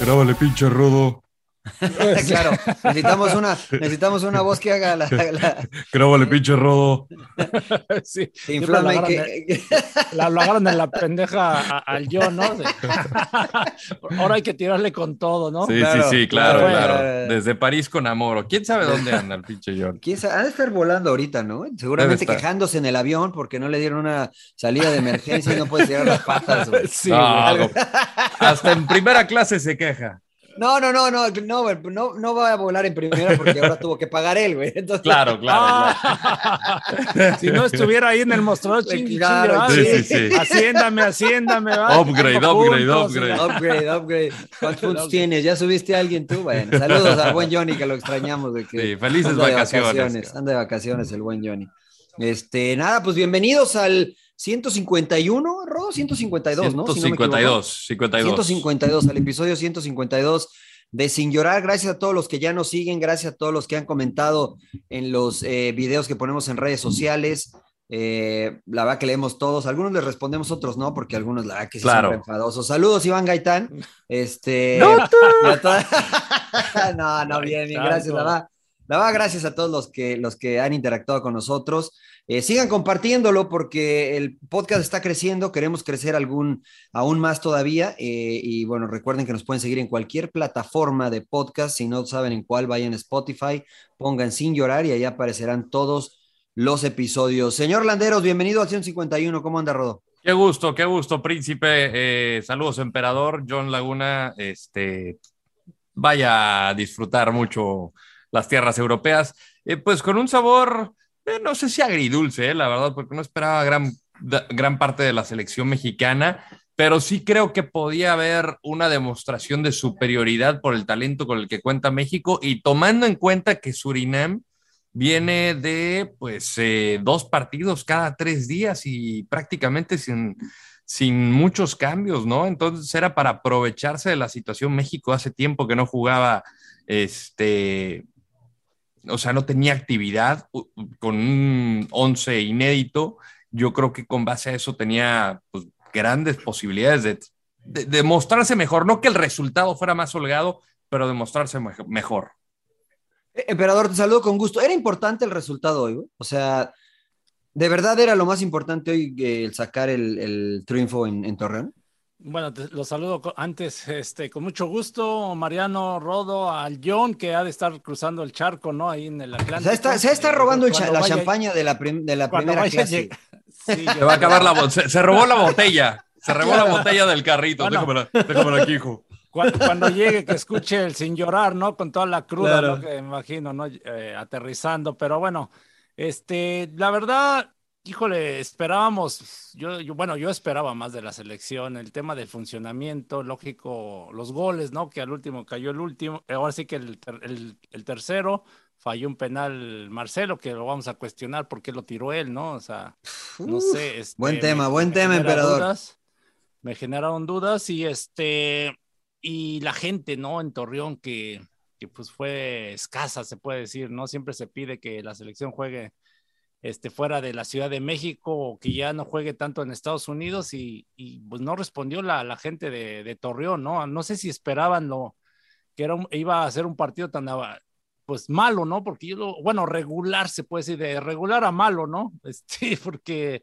Grábale, pinche rodo. claro, necesitamos una, necesitamos una voz que haga la, la Grábale, pinche rodo. Sí, lo, agarran que- de- la- lo agarran en la pendeja al yo, ¿no? De- Ahora hay que tirarle con todo, ¿no? Sí, Claro, sí, sí, claro, claro. claro. Desde París con amor. ¿O ¿Quién sabe dónde anda el pinche John? ¿Quién sabe? Ha de estar volando ahorita, ¿no? Seguramente quejándose en el avión porque no le dieron una salida de emergencia y no puede tirar las patas. Sí, No, güey. hasta en primera clase se queja. No, no, no, no, no, no, no va a volar en primera porque ahora tuvo que pagar él, güey. Entonces, Claro, claro, claro. si no estuviera ahí en el mostrador, chingui, Claro, sí, sí, sí. Haciéndame, haciéndame. ¿va? Upgrade, upgrade, upgrade. Upgrade, upgrade. ¿Cuántos puntos tienes? ¿Ya subiste a alguien tú? Bueno, saludos al buen Johnny que lo extrañamos. De que Sí, felices anda de vacaciones. Anda de vacaciones el buen Johnny. Este, nada, pues bienvenidos al 151, Rodo, 152, ¿no? Si no me equivoco. 152, 52. 152, al episodio 152 de Sin Llorar. Gracias a todos los que ya nos siguen, gracias a todos los que han comentado en los eh, videos que ponemos en redes sociales. Eh, la verdad que leemos todos, algunos les respondemos, otros no, porque algunos la verdad que sí Claro. son enfadosos. Saludos, Iván Gaitán. Este, No, toda- no, no, bien, bien, gracias, la verdad. La verdad, gracias a todos los que, los que han interactuado con nosotros. Eh, sigan compartiéndolo porque el podcast está creciendo, queremos crecer algún, aún más todavía. eh, y bueno, recuerden que nos pueden seguir en cualquier plataforma de podcast. Si no saben en cuál, vayan a Spotify, pongan sin llorar y ahí aparecerán todos los episodios. Señor Landeros, bienvenido al 151. ¿Cómo anda, Rodo? Qué gusto, qué gusto, príncipe. Eh, saludos, emperador. John Laguna, este, vaya a disfrutar mucho las tierras europeas. Pues con un sabor, eh, no sé si agridulce, eh, la verdad, porque no esperaba gran, gran parte de la selección mexicana, pero sí creo que podía haber una demostración de superioridad por el talento con el que cuenta México y tomando en cuenta que Surinam viene de pues eh, dos partidos cada tres días y prácticamente sin, sin muchos cambios, ¿no? Entonces era para aprovecharse de la situación. México hace tiempo que no jugaba, este, o sea, no tenía actividad con un once inédito. Yo creo que con base a eso tenía pues, grandes posibilidades de, de, de mostrarse mejor, no que el resultado fuera más holgado, pero de mostrarse me- mejor. Eh, Emperador, te saludo con gusto. ¿Era importante el resultado hoy? O sea, ¿de verdad era lo más importante hoy eh, el sacar el, triunfo en Torreón? Bueno, te- los saludo antes, este, con mucho gusto, Mariano Rodo, al John, que ha de estar cruzando el charco, ¿no? Ahí en el Atlántico. sea, está- se está Eh, robando cha- cuando la vaya- champaña de la, prim- de la primera vaya clase. Sí, Se va a acabar la se, se robó la botella. Se robó la botella del carrito. Bueno. Déjamela, déjamela aquí, hijo. Cu- Cuando llegue, que escuche el sin llorar, ¿no? Con toda la cruda, Claro. ¿no? Que me imagino, ¿no? Eh, aterrizando, pero bueno, este, la verdad, híjole, esperábamos, yo, yo- bueno, yo esperaba más de la selección, el tema del funcionamiento, lógico, los goles, ¿no? Que al último cayó el último, eh, ahora sí que el, el- el tercero, falló un penal Marcelo, que lo vamos a cuestionar porque lo tiró él, ¿no? O sea, no Uf, sé. este, buen me- tema, buen me tema, emperador. dudas, me generaron dudas y este, y la gente, ¿no? En Torreón que, que pues fue escasa, se puede decir, ¿no? Siempre se pide que la selección juegue este, fuera de la Ciudad de México o que ya no juegue tanto en Estados Unidos y, y, pues no respondió la, la gente de, de Torreón, ¿no? No sé si esperaban lo que era un- iba a ser un partido tan ah, pues malo, ¿no? Porque yo lo, bueno, regular se puede decir, de regular a malo, ¿no? Este, porque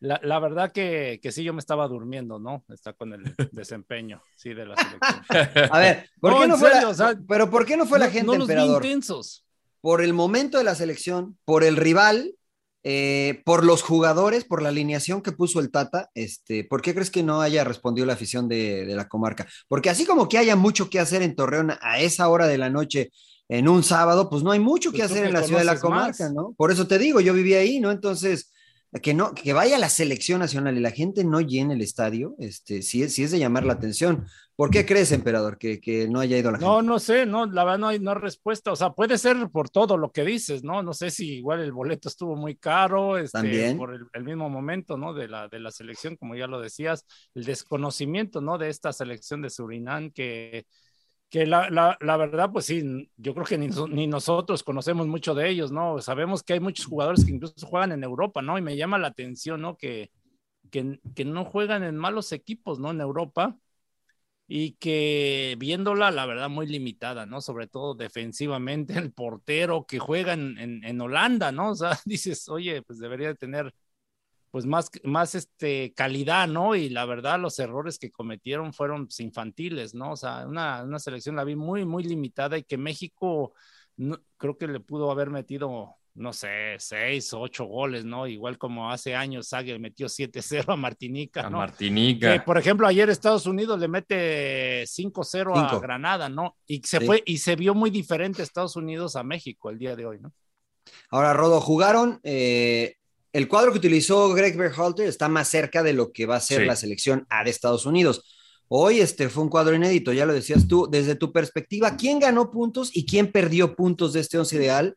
la, la, verdad que, que, sí, yo me estaba durmiendo, ¿no? Está con el desempeño, sí, de la selección. A ver, ¿por qué no, fue la, o sea, pero ¿por qué no fue la gente, no los emperador? Vi intensos. Por el momento de la selección, por el rival, eh, por los jugadores, por la alineación que puso el Tata, este, ¿por qué crees que no haya respondido la afición de, de la comarca? Porque así como que haya mucho que hacer en Torreón a esa hora de la noche, en un sábado, pues no hay mucho que Pues hacer en la ciudad de la comarca, más. ¿no? Por eso te digo, yo viví ahí, ¿no? Entonces, que no, que vaya la selección nacional y la gente no llene el estadio, este, sí es, es de llamar la atención. ¿Por qué crees, emperador, que, que no haya ido la No, gente? no sé, no, la verdad no hay, no hay respuesta. O sea, puede ser por todo lo que dices, ¿no? No sé si igual el boleto estuvo muy caro, este, También. por el, el mismo momento, ¿no? De la, de la selección, como ya lo decías, el desconocimiento, ¿no? De esta selección de Surinam que, que la, la, verdad, pues sí, yo creo que ni, ni nosotros conocemos mucho de ellos, ¿no? Sabemos que hay muchos jugadores que incluso juegan en Europa, ¿no? Y me llama la atención, ¿no? Que, que, que no juegan en malos equipos, ¿no? En Europa y que viéndola, la verdad, muy limitada, ¿no? Sobre todo defensivamente, el portero que juega en, en, en, Holanda, ¿no? O sea, dices, oye, pues debería de tener pues más, más este, calidad, ¿no? Y la verdad, los errores que cometieron fueron pues, infantiles, ¿no? O sea, una, una selección la vi muy, muy limitada y que México no, creo que le pudo haber metido no sé, seis o ocho goles, ¿no? Igual como hace años Sague metió 7-0 a Martinica, ¿no? A Martinica. Que, por ejemplo, ayer Estados Unidos le mete 5-0 a Granada, ¿no? Y se sí. fue y se vio muy diferente Estados Unidos a México el día de hoy, ¿no? Ahora, Rodo, jugaron. Eh, el cuadro que utilizó Greg Berhalter está más cerca de lo que va a ser sí. la selección A de Estados Unidos. Hoy este fue un cuadro inédito, ya lo decías tú, desde tu perspectiva, ¿quién ganó puntos y quién perdió puntos de este once ideal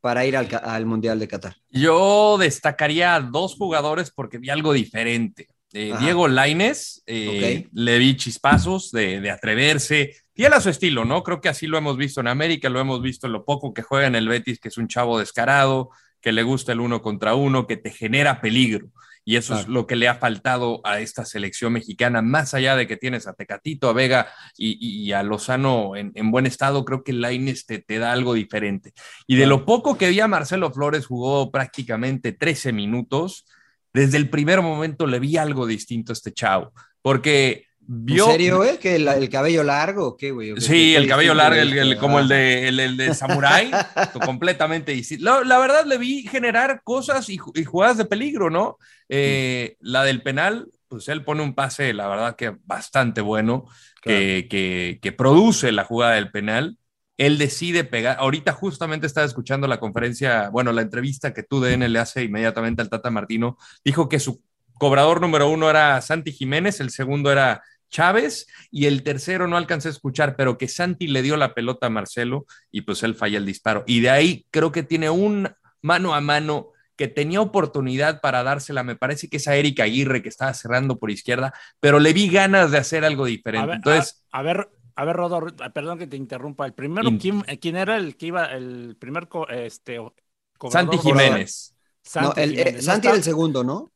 para ir al, al Mundial de Qatar? Yo destacaría a dos jugadores porque vi algo diferente. Eh, Diego Laines, eh, okay. le vi chispazos de, de, atreverse, fiel a su estilo, ¿no? Creo que así lo hemos visto en América, lo hemos visto en lo poco que juega en el Betis, que es un chavo descarado, que le gusta el uno contra uno, que te genera peligro. Y eso claro. es lo que le ha faltado a esta selección mexicana, más allá de que tienes a Tecatito, a Vega y, y a Lozano en, en, buen estado, creo que Laines te, te, da algo diferente. Y de lo poco que vi a Marcelo Flores, jugó prácticamente 13 minutos. Desde el primer momento le vi algo distinto a este chavo, porque vio... ¿En serio, eh? ¿Que el, el cabello largo qué, güey? Sí, el cabello largo, el, el, como el de, el, de Samurai, completamente distinto. La, la, verdad, le vi generar cosas y, y jugadas de peligro, ¿no? Eh, la del penal, pues él pone un pase, la verdad que bastante bueno, claro. que, que, que, produce la jugada del penal. Él decide pegar. Ahorita justamente estaba escuchando la conferencia, bueno, la entrevista que tú DN le hace inmediatamente al Tata Martino. Dijo que su cobrador número uno era Santi Jiménez, el segundo era Chávez y el tercero no alcancé a escuchar, pero que Santi le dio la pelota a Marcelo y pues él falla el disparo. Y de ahí creo que tiene un mano a mano que tenía oportunidad para dársela, me parece que es a Erika Aguirre que estaba cerrando por izquierda, pero le vi ganas de hacer algo diferente. A ver, Entonces, a, a ver, a ver, Rodor, perdón que te interrumpa. El primero, In... ¿quién, ¿quién, era el que iba, el primer este, Santi Jiménez. Santi, no, el, Jiménez. Eh, Santi era el segundo, ¿no?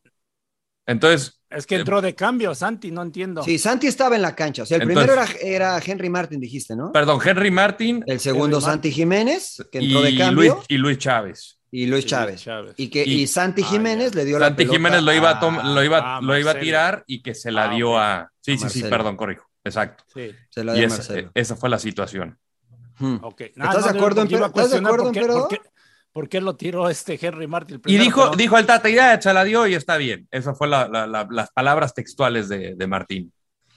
Entonces. Es que entró de cambio, Santi, no entiendo. Sí, Santi estaba en la cancha. O sea, el Entonces, primero era, era, Henry Martin, dijiste, ¿no? Perdón, Henry Martin. El segundo, Henry Santi Jiménez, que entró y de cambio. Luis, y Luis Chávez. Y Luis Chávez. Y, que, y, y Santi Jiménez ah, le dio Santi la pelota. Jiménez lo iba a, tom, lo iba, ah, lo iba a tirar y que se la ah, dio okay. a. Sí, a sí, sí, perdón, corrijo. Exacto. Sí. Se la dio y a esa, Marcelo. esa, fue la situación. Hmm. Okay. ¿Estás, no, de acuerdo, en, ¿Estás de acuerdo, qué, por, qué, ¿Por qué lo tiró este Henry Martin? y dijo, pero... dijo el Tata, ya se la dio y está bien. Esas fueron la, la, la, las palabras textuales de, de Martín.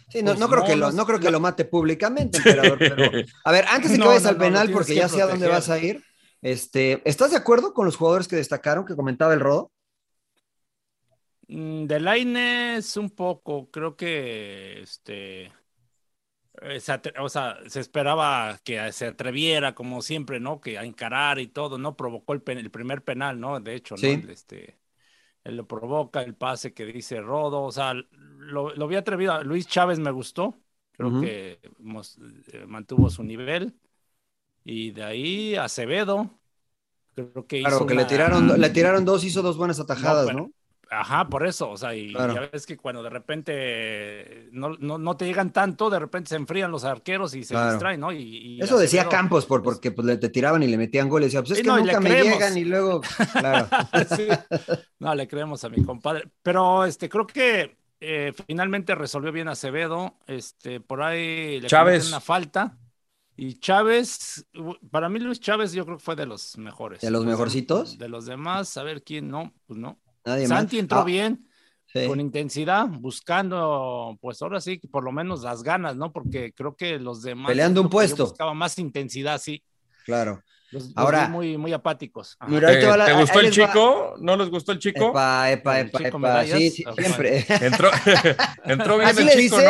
Sí, no, pues no, creo, que lo, no creo que lo mate públicamente, emperador, pero... A ver, antes de que vayas al penal, porque ya sé a dónde vas a ir, este, ¿estás de acuerdo con los jugadores que destacaron, que comentaba el Rodo? Mm, De Laines un poco, creo que este o sea, se esperaba que se atreviera como siempre, ¿no? Que a encarar y todo, ¿no? Provocó el, pen, el primer penal, ¿no? De hecho, sí. ¿no? Este, él lo provoca, el pase que dice Rodo, o sea, lo, lo vi atrevido. Luis Chávez me gustó, creo uh -huh. que eh, mantuvo su nivel. Y de ahí Acevedo, creo que Claro, hizo que una... le, tiraron, le tiraron dos, hizo dos buenas atajadas, ¿no? ¿no? Ajá, por eso, o sea, y Claro. ya ves que cuando de repente no, no, no te llegan tanto, de repente se enfrían los arqueros y se Claro. distraen, ¿no? Y, y Eso decía Acevedo- Campos, por, porque pues, le, te tiraban y le metían goles. Decía, pues es que no, nunca me creemos. llegan y luego, claro. Sí. No, le creemos a mi compadre. Pero este, creo que eh, finalmente resolvió bien Acevedo. Este, por ahí le Chávez. una falta. Y Chávez, para mí Luis Chávez yo creo que fue de los mejores. ¿De los mejorcitos? De los demás, a ver quién no, pues no. Nadie más. Santi entró Ah, bien, sí. con intensidad, buscando, pues ahora sí, que por lo menos las ganas, ¿no? Porque creo que los demás. Peleando un que puesto. Buscaba más intensidad, sí. Claro. Los, los Ahora- muy, muy apáticos. Mira, te ¿Te, va la- te ahí- gustó el va- chico? ¿No les gustó el chico? Epa, epa, epa, chico epa. Sí, sí, Ah, siempre. Entró, entró bien ¿Así el chico, dice?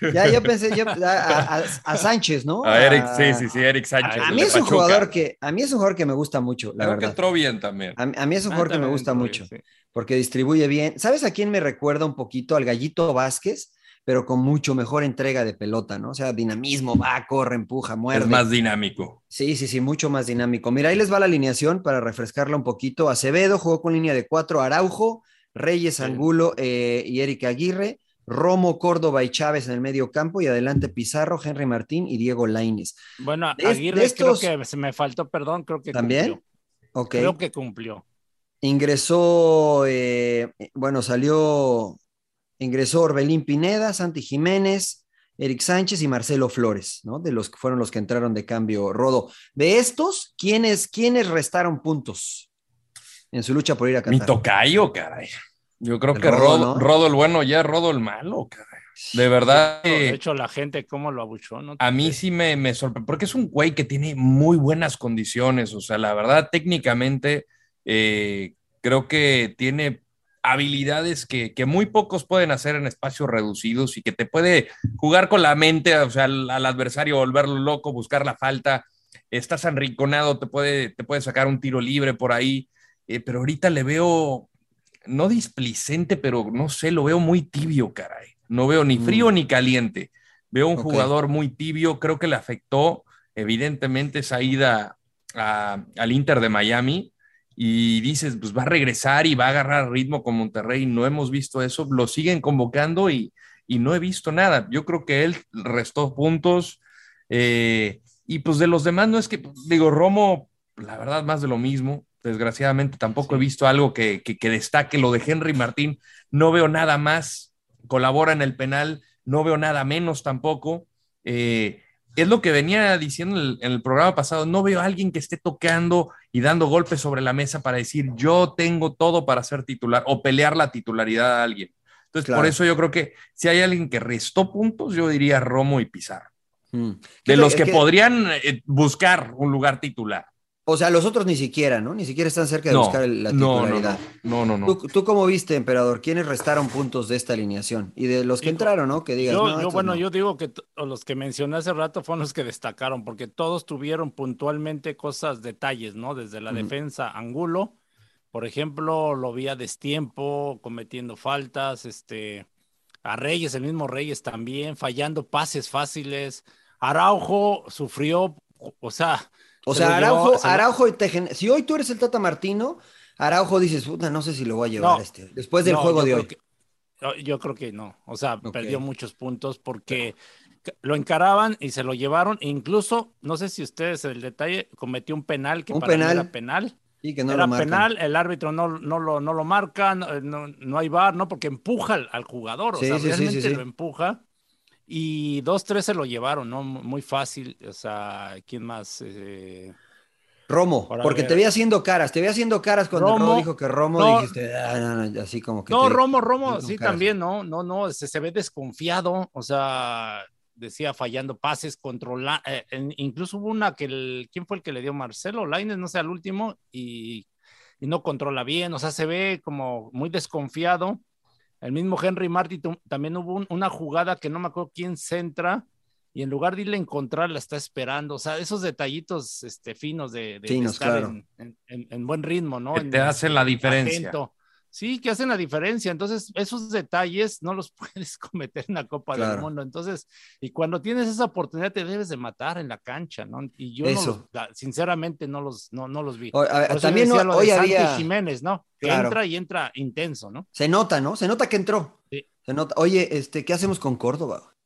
¿no? Ya, yo pensé yo, a, a- a Sánchez, ¿no? A Eric, A- sí, sí, sí, Eric Sánchez. A mí es un Pachuca. jugador que, a mí es un jugador que me gusta mucho, la Creo que verdad. entró bien también. A, a mí es un Ah, jugador que me gusta mucho, bien, sí. Porque distribuye bien. ¿Sabes a quién me recuerda un poquito? Al Gallito Vázquez, pero con mucho mejor entrega de pelota, ¿no? O sea, dinamismo, va, corre, empuja, muerde. Es más dinámico. Sí, sí, sí, mucho más dinámico. Mira, ahí les va la alineación para refrescarla un poquito. Acevedo jugó con línea de cuatro, Araujo, Reyes, Angulo eh, y Erika Aguirre, Romo, Córdoba y Chávez en el medio campo y adelante Pizarro, Henry Martín y Diego Laines. Bueno, De Aguirre de estos- creo que se me faltó, perdón, creo que ¿También? cumplió. Ok. Creo que cumplió. Ingresó, eh, bueno, salió, ingresó Orbelín Pineda, Santi Jiménez, Eric Sánchez y Marcelo Flores, ¿no? De los que fueron los que entraron de cambio, Rodo. De estos, ¿quiénes, quiénes restaron puntos en su lucha por ir a Mi Qatar? tocayo, caray. Yo creo El que Rodo, Rodo, ¿no? Rodo el bueno ya, Rodo el malo, caray. De verdad. De hecho, la gente, ¿cómo lo abuchó? ¿no? A mí sí me, me sorprende, porque es un güey que tiene muy buenas condiciones, o sea, la verdad, técnicamente, eh, creo que tiene habilidades que, que muy pocos pueden hacer en espacios reducidos y que te puede jugar con la mente, o sea, al, al adversario volverlo loco, buscar la falta, estás arrinconado, te puede, te puede sacar un tiro libre por ahí, eh, pero ahorita le veo, no displicente, pero no sé, lo veo muy tibio, caray. No veo ni frío Mm. ni caliente. Veo un Ok. jugador muy tibio, creo que le afectó evidentemente esa ida a- al Inter de Miami y dices, pues va a regresar y va a agarrar ritmo con Monterrey, no hemos visto eso, lo siguen convocando y, y no he visto nada. Yo creo que él restó puntos eh, y pues de los demás no es que, digo, Romo, la verdad, más de lo mismo. Desgraciadamente tampoco he visto algo que, que, que destaque lo de Henry Martín. No veo nada más. Colabora en el penal. No veo nada menos tampoco. Eh, es lo que venía diciendo en el, en el, programa pasado. No veo a alguien que esté tocando y dando golpes sobre la mesa para decir yo tengo todo para ser titular o pelear la titularidad a alguien. Entonces, claro. por eso yo creo que si hay alguien que restó puntos, yo diría Romo y Pizarro. Hmm. De los que, que, podrían eh, buscar un lugar titular. O sea, los otros ni siquiera, ¿no? Ni siquiera están cerca de no, buscar la titularidad. No, no, no. no, ¿Tú, ¿Tú, cómo viste, emperador? ¿Quiénes restaron puntos de esta alineación? Y de los que entraron, ¿no? Que digas. Yo, no, yo bueno, no. yo digo que los que mencioné hace rato fueron los que destacaron, porque todos tuvieron puntualmente cosas, detalles, ¿no? Desde la uh -huh. defensa, Angulo, por ejemplo, lo vi a destiempo, cometiendo faltas, este, a Reyes, el mismo Reyes también, fallando pases fáciles. Araujo sufrió, o sea. O sea, Araujo, llevó, Araujo te, si hoy tú eres el Tata Martino, Araujo dices, puta, no sé si lo voy a llevar no, este, después del no, juego de hoy. Que, yo creo que no, o sea, okay. perdió muchos puntos porque lo encaraban y se lo llevaron, e incluso, no sé si ustedes el detalle, cometió un penal que un para penal. era penal. Sí, que no era lo penal, el árbitro no, no, lo, no lo marca, no, no, no hay bar, ¿no? Porque empuja al, al jugador, o sí, sea, sí, realmente sí, lo empuja. Y dos, tres se lo llevaron, ¿no? Muy fácil. O sea, ¿quién más? Eh... Romo, Para porque ver. te vi haciendo caras, te vi haciendo caras cuando Romo, Romo dijo que Romo no, dijiste, ah, no, no, así como que. No, te, Romo, Romo, sí, caras. también, no, no, no, se, se, ve desconfiado, o sea, decía fallando pases, controla, eh, incluso hubo una que el, ¿quién fue el que le dio Marcelo Laines? No sé, al último, y, y no controla bien, o sea, se ve como muy desconfiado. El mismo Henry Martin también hubo un, una jugada que no me acuerdo quién centra y en lugar de irle a encontrar la está esperando. O sea, esos detallitos este, finos de, de, finos, de estar claro. en, en, en, buen ritmo, ¿no? Que te hacen la diferencia. Atento. Sí, que hacen la diferencia. Entonces, esos detalles no los puedes cometer en la Copa del. Mundo. Entonces, y cuando tienes esa oportunidad, te debes de matar en la cancha, ¿no? Y yo, Eso. no los- la- sinceramente, no los, no, no los vi. O- a- Por eso también decía no- lo de hoy Santi había- Jiménez, ¿no? Que Claro. entra y entra intenso, ¿no? Se nota, ¿no? Se nota que entró. Sí. Se nota. Oye, este, ¿qué hacemos con Córdoba?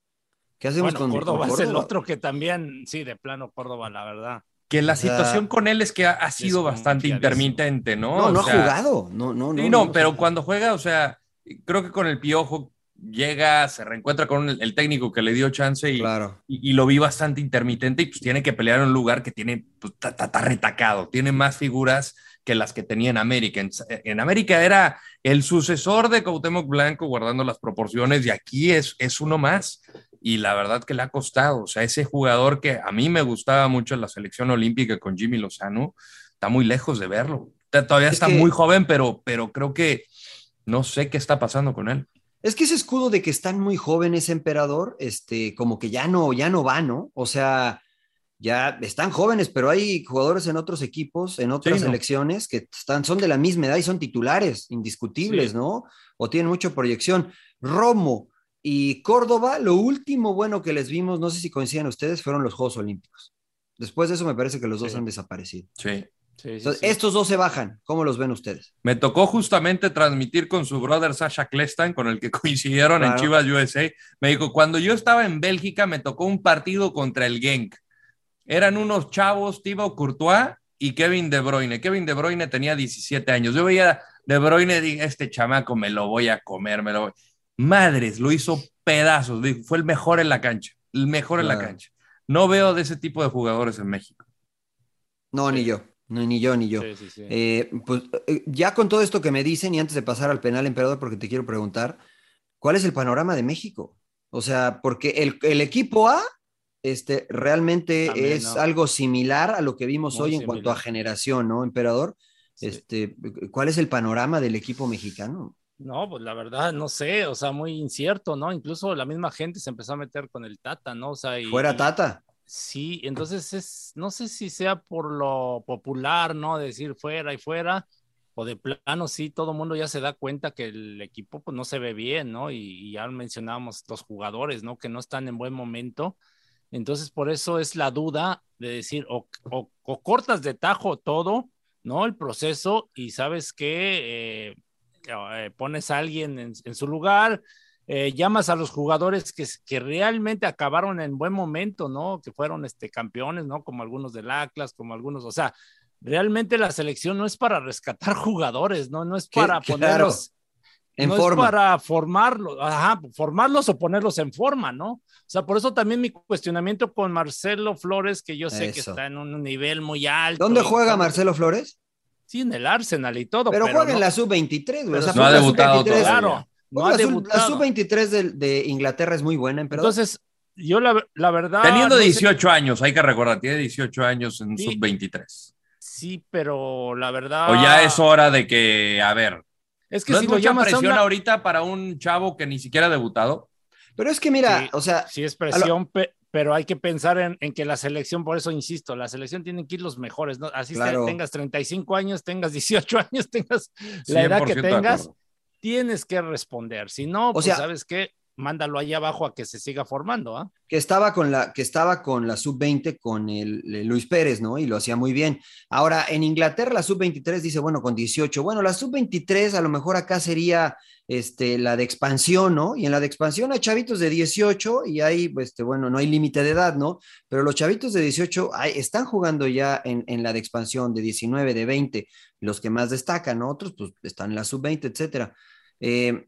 ¿Qué hacemos Bueno, con Córdoba con es el Córdoba? otro que también, sí, de plano Córdoba, la verdad. Que la O sea, situación con él es que ha, ha sido bastante intermitente, ¿no? No, no O ha sea, jugado. No, no, no. Sí, no, pero cuando juega, o sea, creo que con el piojo llega, se reencuentra con el, el técnico que le dio chance y, Claro. y, y lo vi bastante intermitente y pues tiene que pelear en un lugar que tiene, pues está retacado, tiene más figuras que las que tenía en América. En, en América era el sucesor de Cuauhtémoc Blanco guardando las proporciones y aquí es, es uno más. Y la verdad que le ha costado, o sea, ese jugador que a mí me gustaba mucho en la selección olímpica con Jimmy Lozano, está muy lejos de verlo. Todavía Es está que- muy joven, pero, pero creo que no sé qué está pasando con él. Es que ese escudo de que están muy jóvenes, emperador, este, como que ya no, ya no va, ¿no? O sea, ya están jóvenes, pero hay jugadores en otros equipos, en otras Sí, ¿no? selecciones que están, son de la misma edad y son titulares, indiscutibles, Sí. ¿no? O tienen mucha proyección. Romo y Córdoba, lo último bueno que les vimos, no sé si coinciden ustedes, fueron los Juegos Olímpicos. Después de eso me parece que los dos Sí. han desaparecido. Sí. Entonces, sí. estos dos se bajan. ¿Cómo los ven ustedes? Me tocó justamente transmitir con su brother Sasha Klestan, con el que coincidieron en. Chivas USA. Me dijo, cuando yo estaba en Bélgica me tocó un partido contra el Genk. Eran unos chavos, Thibaut Courtois y Kevin De Bruyne. Kevin De Bruyne tenía 17 años. Yo veía De Bruyne y dije, este chamaco me lo voy a comer, me lo voy. Madres, lo hizo pedazos. Fue el mejor en la cancha, el mejor en la cancha. No veo de ese tipo de jugadores en México. No, ni yo. No, ni yo, ni yo. Sí, sí, sí. Eh, pues eh, ya con todo esto que me dicen y antes de pasar al penal, emperador, porque te quiero preguntar, ¿cuál es el panorama de México? O sea, porque el, el equipo A este, realmente También, es ¿no? algo similar a lo que vimos Muy hoy en cuanto a generación, ¿no, emperador? Sí. Este, ¿Cuál es el panorama del equipo mexicano? No, pues la verdad, no sé, o sea, muy incierto, ¿no? Incluso la misma gente se empezó a meter con el Tata, ¿no? O sea, y, Fuera Tata. Sí, entonces es, no sé si sea por lo popular, ¿no? Decir fuera y fuera, o de plano, sí, todo el mundo ya se da cuenta que el equipo pues no se ve bien, ¿no? Y, y ya mencionábamos los jugadores, ¿no? Que no están en buen momento. Entonces, por eso es la duda de decir, o, o- o cortas de tajo todo, ¿no? El proceso, y sabes que pones a alguien en, en su lugar, eh, llamas a los jugadores que, que, realmente acabaron en buen momento, ¿no? Que fueron este, campeones, ¿no? Como algunos del Atlas, como algunos, o sea, realmente la selección no es para rescatar jugadores, ¿no? No es para ponerlos en no forma. es para formarlos, ajá, formarlos o ponerlos en forma, ¿no? O sea, por eso también mi cuestionamiento con Marcelo Flores, que yo sé Eso. que está en un nivel muy alto. ¿Dónde juega. Marcelo Flores? Sí, en el Arsenal y todo. Pero, juega en la sub-23, güey. O sea, no ha la debutado sub-23 todavía. Claro, no ha la, sub- la debutado. sub-23 de, de Inglaterra es muy buena, emperador. Entonces, yo la, la verdad. Teniendo no sé- 18 años, hay que recordar, tiene 18 años en Sí. sub-23. sí, pero la verdad. O ya es hora de que, a ver, Es que ¿no si es lo mucha llamas presión una- ahorita para un chavo que ni siquiera ha debutado? Pero es que mira, Sí. o sea, Sí, es presión, pe- pero hay que pensar en, en que la selección, por eso insisto, la selección tiene que ir los mejores, ¿no? Así Claro. te- tengas 35 años, tengas 18 años, tengas la edad que 100% de tengas, tienes que responder. Si no, pues sea- sabes qué, mándalo ahí abajo a que se siga formando, ¿ah? que estaba con la, que estaba con la sub-20 con el, Luis Pérez, ¿no? Y lo hacía muy bien. Ahora, en Inglaterra la sub-23 dice, bueno, con 18. Bueno, la sub-23 a lo mejor acá sería este, la de expansión, ¿no? Y en la de expansión hay chavitos de 18 y hay, este, bueno, no hay límite de edad, ¿no? Pero los chavitos de 18 hay- están jugando ya en, en la de expansión de 19, de 20, los que más destacan, ¿no? Otros pues están en la sub-20, etcétera. Eh,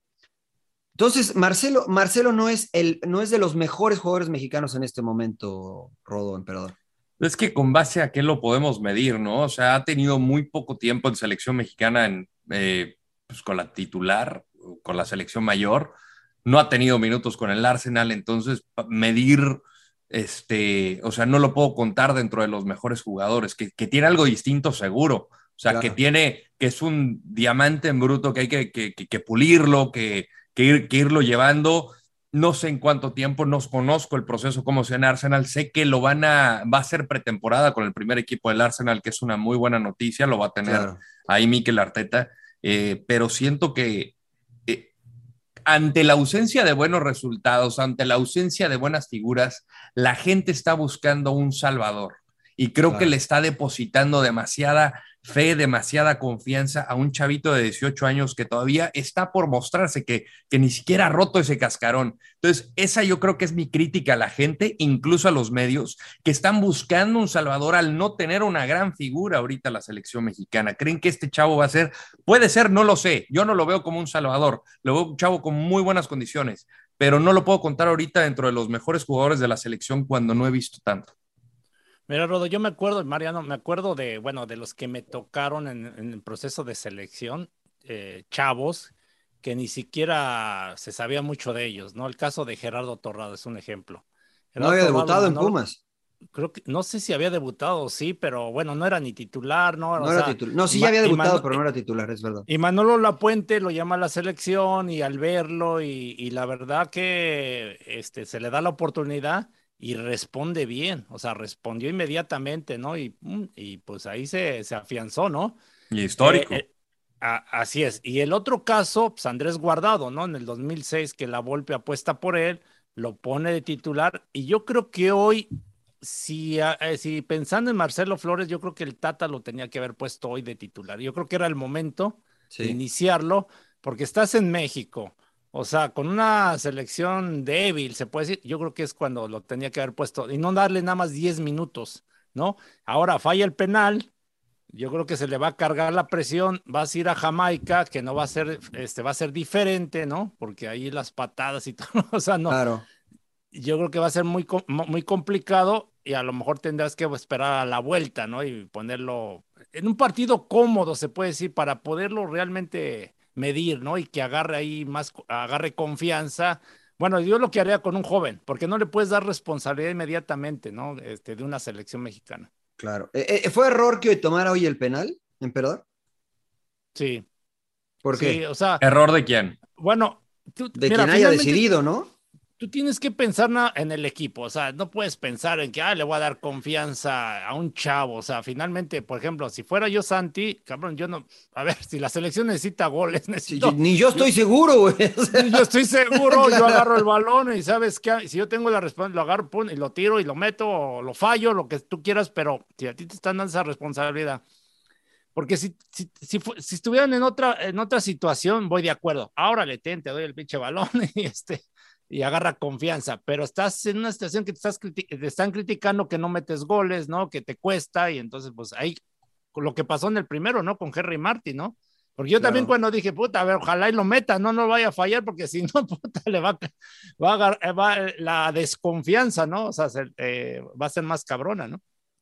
entonces, Marcelo, Marcelo no es, el, no es de los mejores jugadores mexicanos en este momento, Rodo, emperador. Es que con base a qué lo podemos medir, ¿no? O sea, ha tenido muy poco tiempo en selección mexicana en, eh, pues, con la titular, con la selección mayor. No ha tenido minutos con el Arsenal, entonces medir, este, o sea, no lo puedo contar dentro de los mejores jugadores, que, que tiene algo distinto seguro. O sea, Claro. que tiene, que es un diamante en bruto, que hay que, que, que- que pulirlo, que, que, ir- que irlo llevando. No sé en cuánto tiempo, no conozco el proceso como sea en Arsenal. Sé que lo van a, va a ser pretemporada con el primer equipo del Arsenal, que es una muy buena noticia, lo va a tener Claro. ahí Mikel Arteta. eh, pero siento que eh, ante la ausencia de buenos resultados, ante la ausencia de buenas figuras, la gente está buscando un salvador y creo que le está depositando demasiada fe, demasiada confianza a un chavito de 18 años que todavía está por mostrarse, que, que ni siquiera ha roto ese cascarón. Entonces, esa yo creo que es mi crítica a la gente, incluso a los medios, que están buscando un Salvador al no tener una gran figura ahorita la selección mexicana. ¿Creen que este chavo va a ser? Puede ser, no lo sé. Yo no lo veo como un Salvador, lo veo un chavo con muy buenas condiciones, pero no lo puedo contar ahorita dentro de los mejores jugadores de la selección cuando no he visto tanto. Mira, Rodo, yo me acuerdo, Mariano, me acuerdo de, bueno, de los que me tocaron en, el proceso de selección, eh, chavos, que ni siquiera se sabía mucho de ellos, ¿no? El caso de Gerardo Torrado es un ejemplo. no había debutado en Pumas. Creo que, no sé si había debutado, sí, pero bueno, no era ni titular, ¿no? No, era titular. no sí ya había debutado, pero no era titular, es verdad. Y Manolo Lapuente lo llama a la selección y al verlo, y, y la verdad que este, se le da la oportunidad y responde bien, o sea, respondió inmediatamente, ¿no? Y, mm, y pues ahí se, se, afianzó, ¿no? Y histórico. Eh, eh, así es. Y el otro caso, pues Andrés Guardado, ¿no? En el 2006, que la Volpe apuesta por él, lo pone de titular, y yo creo que hoy, si, eh, si pensando en Marcelo Flores, yo creo que el Tata lo tenía que haber puesto hoy de titular. Yo creo que era el momento de iniciarlo, porque estás en México o sea, con una selección débil, se puede decir, yo creo que es cuando lo tenía que haber puesto y no darle nada más 10 minutos, ¿no? Ahora falla el penal, yo creo que se le va a cargar la presión, vas a ir a Jamaica, que no va a ser, este, va a ser diferente, ¿no? Porque ahí las patadas y todo, o sea, no. Claro. Yo creo que va a ser muy, muy complicado y a lo mejor tendrás que esperar a la vuelta, ¿no? Y ponerlo en un partido cómodo, se puede decir, para poderlo realmente medir, ¿no? Y que agarre ahí más, agarre confianza. Bueno, yo lo que haría con un joven, porque no le puedes dar responsabilidad inmediatamente, ¿no? Este, de una selección mexicana. Claro. Eh, eh, ¿Fue error que hoy tomara hoy el penal, emperador? Sí. ¿Por qué? Sí, o sea. ¿Error de quién? Bueno, de quien haya decidido, ¿no? Tú tienes que pensar en el equipo, o sea, no puedes pensar en que, ah, le voy a dar confianza a un chavo, o sea, finalmente, por ejemplo, si fuera yo Santi, cabrón, yo no, a ver, si la selección necesita goles, necesito... ni yo estoy seguro, güey. yo estoy seguro, yo agarro el balón y sabes que si yo tengo la respuesta, lo agarro, pum, y lo tiro y lo meto, o lo fallo, lo que tú quieras, pero si a ti te están dando esa responsabilidad, porque si, si, si, si, estuvieran en otra, en otra situación, voy de acuerdo. Ahora le te doy el pinche balón y este, y agarra confianza, pero estás en una situación que te, estás te están criticando que no metes goles, ¿no? Que te cuesta y entonces pues ahí lo que pasó en el primero, ¿no? Con Henry Martin, ¿no? Porque yo también cuando dije, puta, a ver, ojalá y lo meta, no, no vaya a fallar, porque si no, puta, le va, va a agarrar va, la desconfianza, ¿no? O sea, eh, va a ser más cabrona, ¿no?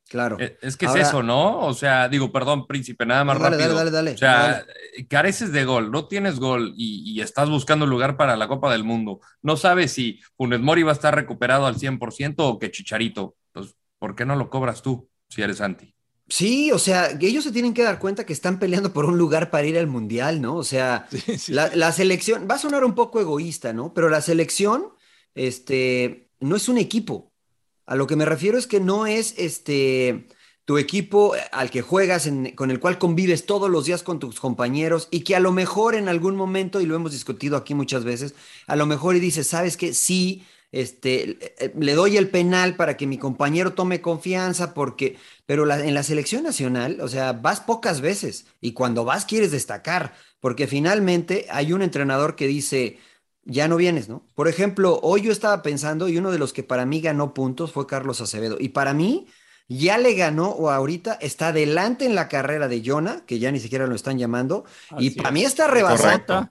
Claro. Eh, es que es eso, ¿no? O sea, digo, perdón, príncipe, nada más dale, rápido. Dale, dale, o sea, careces de gol, no tienes gol y, estás buscando lugar para la Copa del Mundo. No sabes si Funes Mori va a estar recuperado al 100% o que Chicharito. Pues, ¿por qué no lo cobras tú si eres anti? Sí, o sea, ellos se tienen que dar cuenta que están peleando por un lugar para ir al Mundial, ¿no? O sea, La, la selección, va a sonar un poco egoísta, ¿no? Pero la selección, este, no es un equipo. A lo que me refiero es que no es este tu equipo al que juegas, con el cual convives todos los días con tus compañeros y que a lo mejor en algún momento, y lo hemos discutido aquí muchas veces, a lo mejor y dices, ¿sabes qué? Sí, este, eh, le doy el penal para que mi compañero tome confianza, porque, pero en la selección nacional, o sea, vas pocas veces y cuando vas quieres destacar, porque finalmente hay un entrenador que dice, ya no vienes, ¿no? Por ejemplo, hoy yo estaba pensando y uno de los que para mí ganó puntos fue Carlos Acevedo. Y para mí ya le ganó o ahorita está adelante en la carrera de Jonah, que ya ni siquiera lo están llamando. y para mí está rebasando.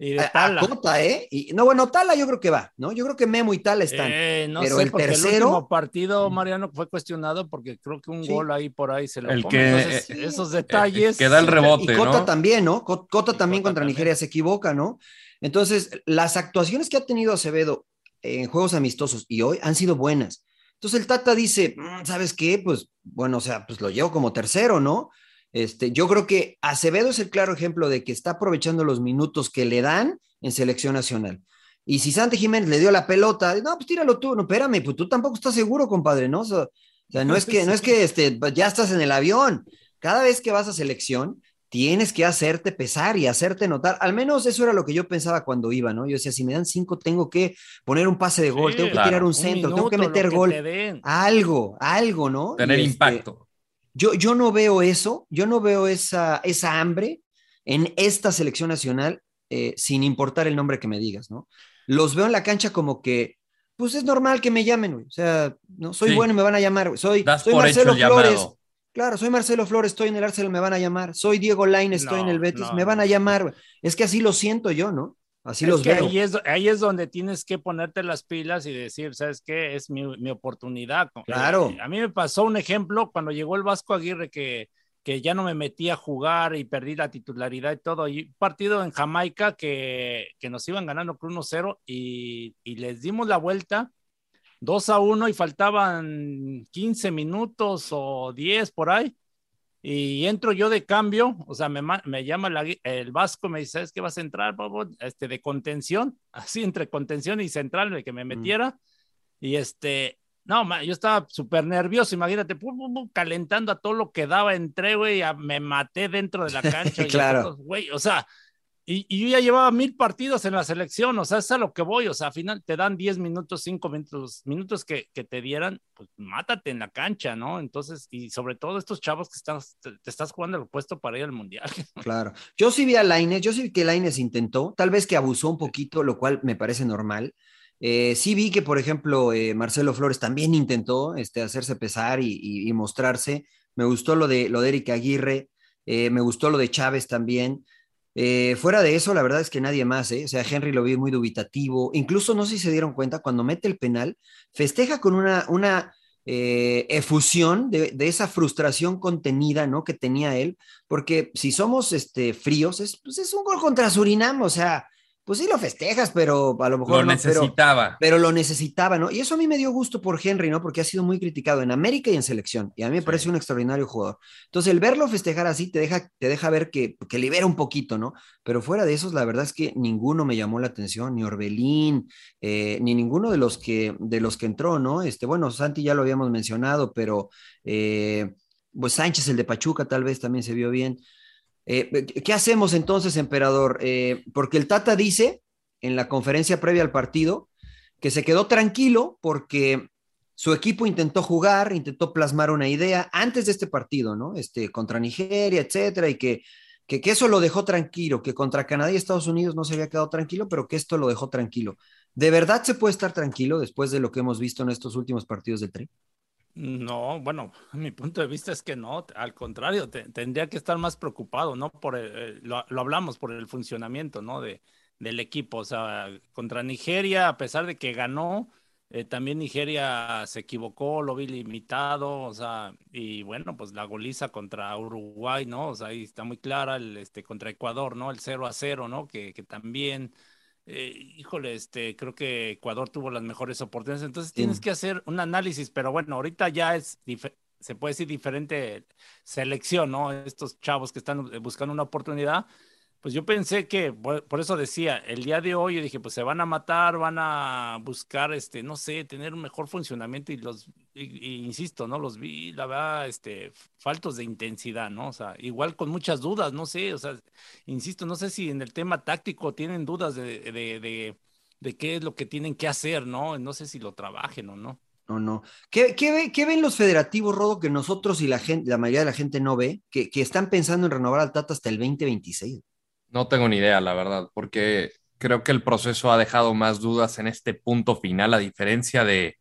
Y de Tala. ¿eh? Y, no, bueno, Tala yo creo que va, ¿no? Yo creo que Memo y Tala están. Eh, no pero sé, el tercero. El último partido, Mariano, fue cuestionado porque creo que un gol ahí por ahí se lo el que, Entonces, esos detalles. que da el rebote. Y Cota también, ¿no? Cota también contra Nigeria se equivoca, ¿no? Entonces, las actuaciones que ha tenido Acevedo en juegos amistosos y hoy han sido buenas. Entonces el Tata dice, mm, ¿sabes qué? Pues bueno, o sea, pues lo llevo como tercero, ¿no? Este, yo creo que Acevedo es el claro ejemplo de que está aprovechando los minutos que le dan en selección nacional. Y si Santi Jiménez le dio la pelota, no, pues tíralo tú, no, espérame, pues tú tampoco estás seguro, compadre, ¿no? O sea, no es que, no es que este, ya estás en el avión. Cada vez que vas a selección, tienes que hacerte pesar y hacerte notar. Al menos eso era lo que yo pensaba cuando iba, ¿no? Yo decía, si me dan cinco, tengo que poner un pase de gol, Sí, tengo que claro. tirar un Un centro, tengo que meter que gol. Algo, algo, ¿no? Tener este, impacto. Yo, yo no veo eso, yo no veo esa, esa hambre en esta selección nacional, eh, sin importar el nombre que me digas, ¿no? Los veo en la cancha como que, pues es normal que me llamen, güey. O sea, no soy Sí. bueno y me van a llamar, güey. Soy, soy Marcelo Flores. llamado. Claro, soy Marcelo Flores, estoy en el Arsenal, me van a llamar. Soy Diego Lain, estoy No, en el Betis, no, me van a llamar. Es que así lo siento yo, ¿no? Así Es los que veo. ahí es, ahí es donde tienes que ponerte las pilas y decir, ¿sabes qué? Es mi, mi oportunidad. Claro. A mí me pasó un ejemplo cuando llegó el Vasco Aguirre que, que ya no me metí a jugar y perdí la titularidad y todo. Y un partido en Jamaica que, que nos iban ganando con 1-0 y, y les dimos la vuelta 2 a 1 y faltaban 15 minutos o 10 por ahí. Y entro yo de cambio, o sea, me, me llama la- el Vasco, me dice, ¿sabes qué vas a entrar, Pablo? Este, de contención, así entre contención y central, de que me metiera. Y este, no, yo estaba súper nervioso, imagínate, pum, pum, pum, calentando a todo lo que daba, entré, güey, me maté dentro de la cancha. Claro. Güey, o sea, y, yo ya llevaba mil partidos en la selección, o sea, es a lo que voy, o sea, al final te dan 10 minutos, 5 minutos, minutos que, que te dieran, pues mátate en la cancha, ¿no? Entonces, y sobre todo estos chavos que estás, te, estás jugando el puesto para ir al mundial. Claro. Yo sí vi a Laines, yo sí vi que Laines intentó, tal vez que abusó un poquito, lo cual me parece normal. Eh, sí vi que, por ejemplo, eh, Marcelo Flores también intentó este, hacerse pesar y mostrarse. Me gustó lo de, lo de Eric Aguirre, eh, me gustó lo de Chávez también. Eh, fuera de eso, la verdad es que nadie más, ¿eh? O sea, Henry lo vi muy dubitativo. Incluso, no sé si se dieron cuenta, cuando mete el penal, festeja con una, eh, efusión de, de esa frustración contenida, ¿no? Que tenía él, porque si somos este, fríos, es, pues es un gol contra Surinam, o sea, pues sí lo festejas, pero a lo mejor Lo no, necesitaba. pero lo necesitaba, ¿no? Y eso a mí me dio gusto por Henry, ¿no? Porque ha sido muy criticado en América y en selección. Y a mí me parece un extraordinario jugador. Entonces, el verlo festejar así te deja, te deja ver que, que libera un poquito, ¿no? Pero fuera de esos, la verdad es que ninguno me llamó la atención, ni Orbelín, eh, ni ninguno de los, que, de los que entró, ¿no? Este, bueno, Santi ya lo habíamos mencionado, pero eh, pues Sánchez, el de Pachuca, tal vez también se vio bien. Eh, ¿Qué hacemos entonces, emperador? Eh, porque el Tata dice en la conferencia previa al partido que se quedó tranquilo porque su equipo intentó jugar, intentó plasmar una idea antes de este partido, ¿no? Este, contra Nigeria, etcétera, y que, que, que eso lo dejó tranquilo, que contra Canadá y Estados Unidos no se había quedado tranquilo, pero que esto lo dejó tranquilo. ¿De verdad se puede estar tranquilo después de lo que hemos visto en estos últimos partidos del Tri? No, bueno, mi punto de vista es que no, al contrario, te- tendría que estar más preocupado, ¿no? Por el- eh, lo, lo hablamos por el funcionamiento, ¿no? De, del equipo, o sea, contra Nigeria, a pesar de que ganó, eh, también Nigeria se equivocó, lo vi limitado, o sea, y bueno, pues la goliza contra Uruguay, ¿no? O sea, ahí está muy clara, el, este, contra Ecuador, ¿no? El 0 a 0, ¿no? Que, que también, eh, híjole, este, creo que Ecuador tuvo las mejores oportunidades, entonces tienes Sí. que hacer un análisis, pero bueno, ahorita ya es, se puede decir diferente selección, ¿no? Estos chavos que están eh, buscando una oportunidad, pues yo pensé que, por, eso decía, el día de hoy yo dije, pues se van a matar, van a buscar, este, no sé, tener un mejor funcionamiento y los, insisto, ¿no? Los vi, la verdad, este, faltos de intensidad, ¿no? O sea, igual con muchas dudas, no sé, o sea, insisto, no sé si en el tema táctico tienen dudas de, de, de, de qué es lo que tienen que hacer, ¿no? No sé si lo trabajen o no. No, no. ¿Qué, qué, qué ven los federativos, Rodo, que nosotros y la gente, la mayoría de la gente no ve, que, que están pensando en renovar al Tata hasta el 2026? No tengo ni idea, la verdad, porque creo que el proceso ha dejado más dudas en este punto final, a diferencia de,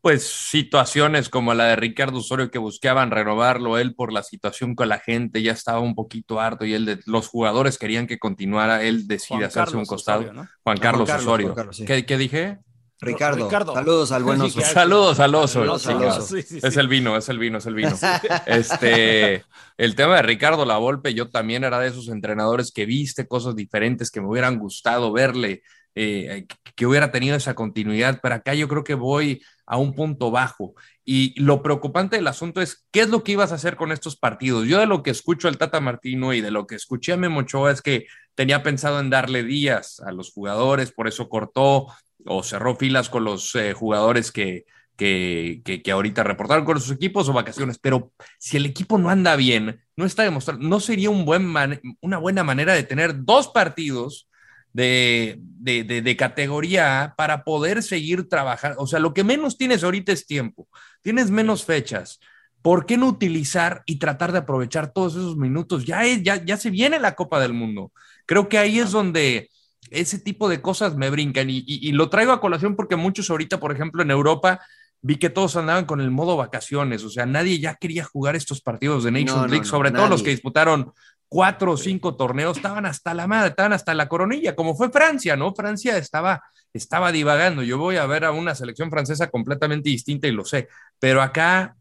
pues, situaciones como la de Ricardo Osorio que buscaban renovarlo él por la situación con la gente, ya estaba un poquito harto y él de, los jugadores querían que continuara, él decide Juan hacerse un costado. Osorio, ¿no? Juan Carlos Juan Carlos, Osorio. Juan Carlos, sí. ¿Qué, qué dije? Ricardo, Ricardo. saludos al buen oso. Saludos al oso. Saludos al chingado. oso. Sí, sí, Es el vino, es el vino, es el vino. Este, el tema de Ricardo Lavolpe, yo también era de esos entrenadores que viste cosas diferentes que me hubieran gustado verle, eh, que- que hubiera tenido esa continuidad, pero acá yo creo que voy a un punto bajo. Y lo preocupante del asunto es, ¿qué es lo que ibas a hacer con estos partidos? Yo de lo que escucho al Tata Martino y de lo que escuché a Memo Ochoa es que tenía pensado en darle días a los jugadores, por eso cortó o cerró filas con los eh, jugadores que, que, que, ahorita reportaron con sus equipos o vacaciones, pero si el equipo no anda bien, no está demostrando, no sería un buen una buena manera de tener dos partidos de, de, de, categoría A para poder seguir trabajando. O sea, lo que menos tienes ahorita es tiempo, tienes menos fechas. ¿Por qué no utilizar y tratar de aprovechar todos esos minutos? Ya, es, ya, ya se viene la Copa del Mundo. Creo que ahí es donde ese tipo de cosas me brincan y, y, lo traigo a colación porque muchos ahorita, por ejemplo, en Europa vi que todos andaban con el modo vacaciones, o sea, nadie ya quería jugar estos partidos de Nations League, sobre todo los que disputaron cuatro o cinco torneos, estaban hasta la madre, estaban hasta la coronilla, como fue Francia, ¿no? Francia estaba, estaba divagando. Yo voy a ver a una selección francesa completamente distinta y lo sé, pero acá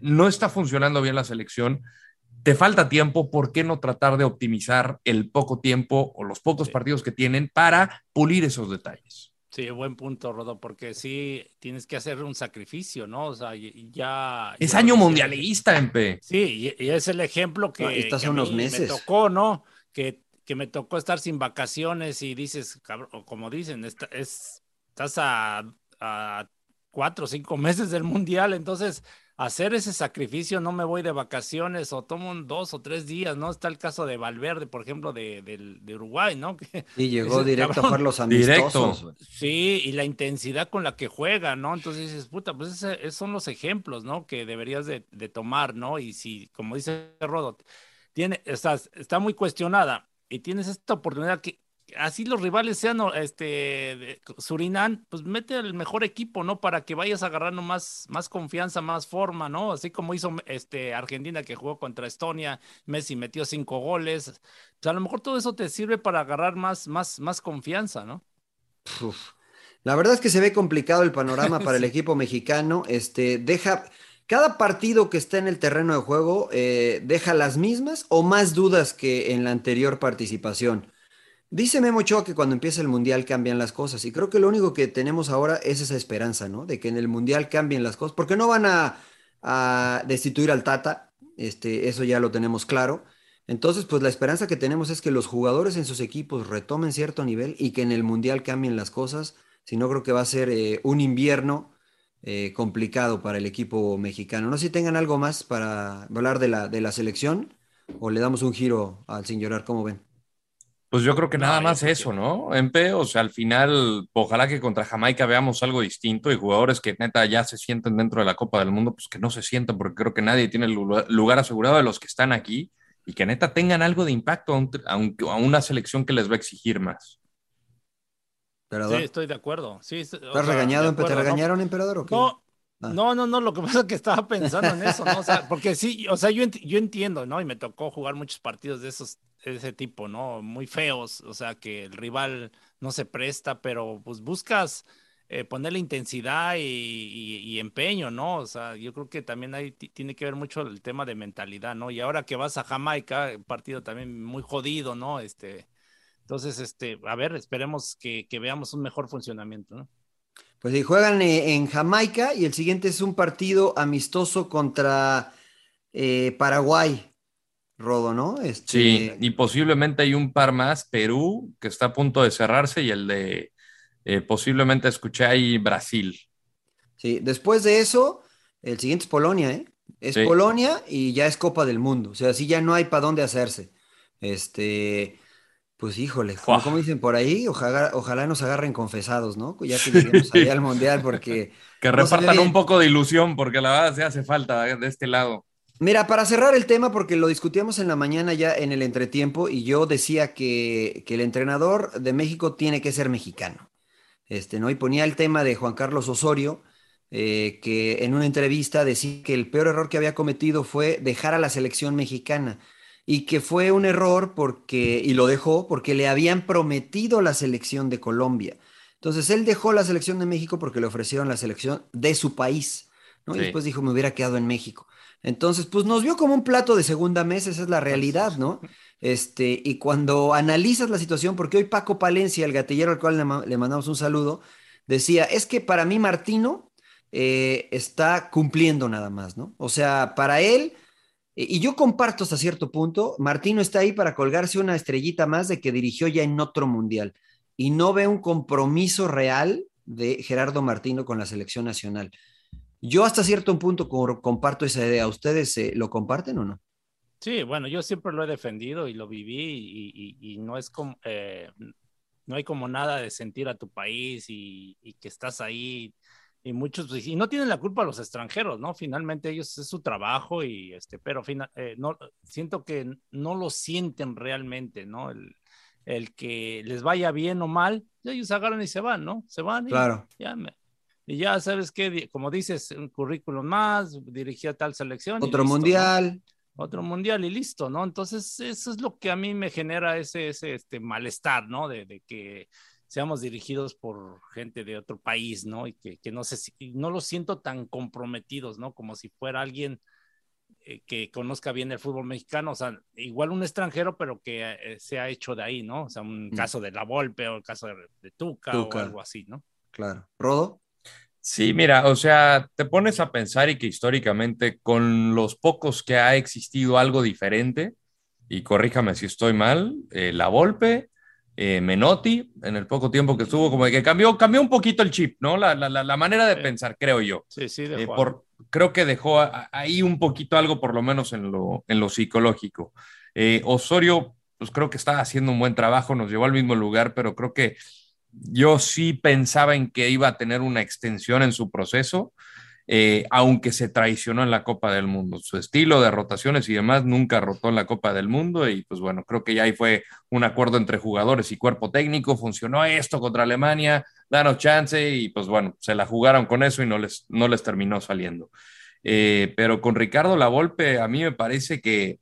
no está funcionando bien la selección. Te falta tiempo, ¿por qué no tratar de optimizar el poco tiempo o los pocos partidos que tienen para pulir esos detalles? Sí, buen punto, Rodo, porque sí tienes que hacer un sacrificio, ¿no? O sea, ya. Es año mundialista, MP. Sí, y, es el ejemplo que, unos meses. me tocó, ¿no? Que, que me tocó estar sin vacaciones y dices, cabrón, como dicen, es, estás a, a cuatro o cinco meses del mundial, entonces hacer ese sacrificio, no me voy de vacaciones o tomo un dos o tres días, ¿no? Está el caso de Valverde, por ejemplo, de, Uruguay, ¿no? y llegó directo a jugar los amistosos. Sí, y la intensidad con la que juega, ¿no? Entonces dices, puta, pues esos son los ejemplos, ¿no? Que deberías de, tomar, ¿no? Y si, como dice Rodot, tiene, estás, está muy cuestionada y tienes esta oportunidad que así los rivales sean este Surinam, pues mete el mejor equipo, ¿no? Para que vayas agarrando más, más confianza, más forma, ¿no? Así como hizo este Argentina que jugó contra Estonia, Messi metió cinco goles. Pues a lo mejor todo eso te sirve para agarrar más, más, más confianza, ¿no? La verdad es que se ve complicado el panorama para el equipo mexicano. Este, deja. Cada partido que está en el terreno de juego eh, deja las mismas o más dudas que en la anterior participación. Dice Memo que cuando empieza el Mundial cambian las cosas y creo que lo único que tenemos ahora es esa esperanza, ¿no? De que en el Mundial cambien las cosas, porque no van a, destituir al Tata, este, eso ya lo tenemos claro. Entonces, pues la esperanza que tenemos es que los jugadores en sus equipos retomen cierto nivel y que en el Mundial cambien las cosas, si no creo que va a ser eh, un invierno eh, complicado para el equipo mexicano. No sé si tengan algo más para hablar de la, de la selección o le damos un giro al sin llorar, ¿cómo ven? Pues yo creo que nada más eso, ¿no? Empe, o sea, al final, ojalá que contra Jamaica veamos algo distinto y jugadores que neta ya se sienten dentro de la Copa del Mundo, pues que no se sientan, porque creo que nadie tiene el lugar asegurado de los que están aquí y que neta tengan algo de impacto a, una selección que les va a exigir más. Sí, estoy de acuerdo. Sí, ¿Estás regañado? ¿Te regañaron, emperador? ¿o qué? No, ah. no, no, no, lo que pasa es que estaba pensando en eso, ¿no? O sea, porque sí, o sea, yo, yo entiendo, ¿no? Y me tocó jugar muchos partidos de esos ese tipo, ¿no? Muy feos, o sea, que el rival no se presta, pero pues buscas eh, ponerle intensidad y, empeño, ¿no? O sea, yo creo que también ahí tiene que ver mucho el tema de mentalidad, ¿no? Y ahora que vas a Jamaica, partido también muy jodido, ¿no? Este, entonces, este, a ver, esperemos que, veamos un mejor funcionamiento, ¿no? Pues sí, juegan eh, en Jamaica y el siguiente es un partido amistoso contra eh, Paraguay. Rodo, ¿no? Este... Sí, y posiblemente hay un par más, Perú, que está a punto de cerrarse, y el de eh, posiblemente escuché ahí Brasil. Sí, después de eso, el siguiente es Polonia, ¿eh? Es Polonia y ya es Copa del Mundo, o sea, sí ya no hay para dónde hacerse. Este, pues híjole, como, dicen por ahí, ojalá, ojalá, nos agarren confesados, ¿no? Ya que lleguemos allá al Mundial, porque... Que repartan un poco de ilusión, porque la verdad se hace falta de este lado. Mira, para cerrar el tema, porque lo discutíamos en la mañana ya en el entretiempo, y yo decía que, el entrenador de México tiene que ser mexicano. Este, ¿no? Y ponía el tema de Juan Carlos Osorio, eh, que en una entrevista decía que el peor error que había cometido fue dejar a la selección mexicana y que fue un error porque, y lo dejó porque le habían prometido la selección de Colombia. Entonces él dejó la selección de México porque le ofrecieron la selección de su país, ¿no? Y después dijo, me hubiera quedado en México. Entonces, pues nos vio como un plato de segunda mesa, esa es la realidad, ¿no? Este, y cuando analizas la situación, porque hoy Paco Palencia, el gatillero al cual le, mandamos un saludo, decía, es que para mí Martino eh, está cumpliendo nada más, ¿no? O sea, para él, y yo comparto hasta cierto punto, Martino está ahí para colgarse una estrellita más de que dirigió ya en otro mundial y no ve un compromiso real de Gerardo Martino con la selección nacional. Yo hasta cierto punto comparto esa idea. ¿Ustedes eh, lo comparten o no? Sí, bueno, yo siempre lo he defendido y lo viví y, no es como, eh, no hay como nada de sentir a tu país y, que estás ahí y muchos, pues, y no tienen la culpa los extranjeros, ¿no? Finalmente ellos es su trabajo y este, pero eh, no, siento que no lo sienten realmente, ¿no? El, el que les vaya bien o mal, ellos agarran y se van, ¿no? Se van y claro. ya y ya sabes que, como dices, un currículum más, dirigía tal selección. Otro mundial otro mundial y listo, ¿no? Entonces, eso es lo que a mí me genera ese, ese este malestar, ¿no? De, que seamos dirigidos por gente de otro país, ¿no? Y que, que no sé si, no los siento tan comprometidos, ¿no? Como si fuera alguien eh, que conozca bien el fútbol mexicano, o sea, igual un extranjero, pero que eh, se ha hecho de ahí, ¿no? O sea, un mm. caso de La Volpe o el caso de, de Tuca, o algo así, ¿no? Claro. ¿Rodo? Sí, mira, o sea, te pones a pensar y que históricamente con los pocos que ha existido algo diferente, y corríjame si estoy mal, eh, La Volpe, eh, Menotti, en el poco tiempo que estuvo, como que cambió, cambió un poquito el chip, ¿no? La, manera de pensar, creo yo. Sí, sí, eh, por, creo que dejó ahí un poquito algo, por lo menos en lo, en lo psicológico. Osorio, pues creo que está haciendo un buen trabajo, nos llevó al mismo lugar, pero creo que yo sí pensaba en que iba a tener una extensión en su proceso, eh, aunque se traicionó en la Copa del Mundo. Su estilo de rotaciones y demás nunca rotó en la Copa del Mundo y pues bueno, creo que ya ahí fue un acuerdo entre jugadores y cuerpo técnico, funcionó esto contra Alemania, danos chance y pues bueno, se la jugaron con eso y no les, no les terminó saliendo. Eh, pero con Ricardo Lavolpe a mí me parece que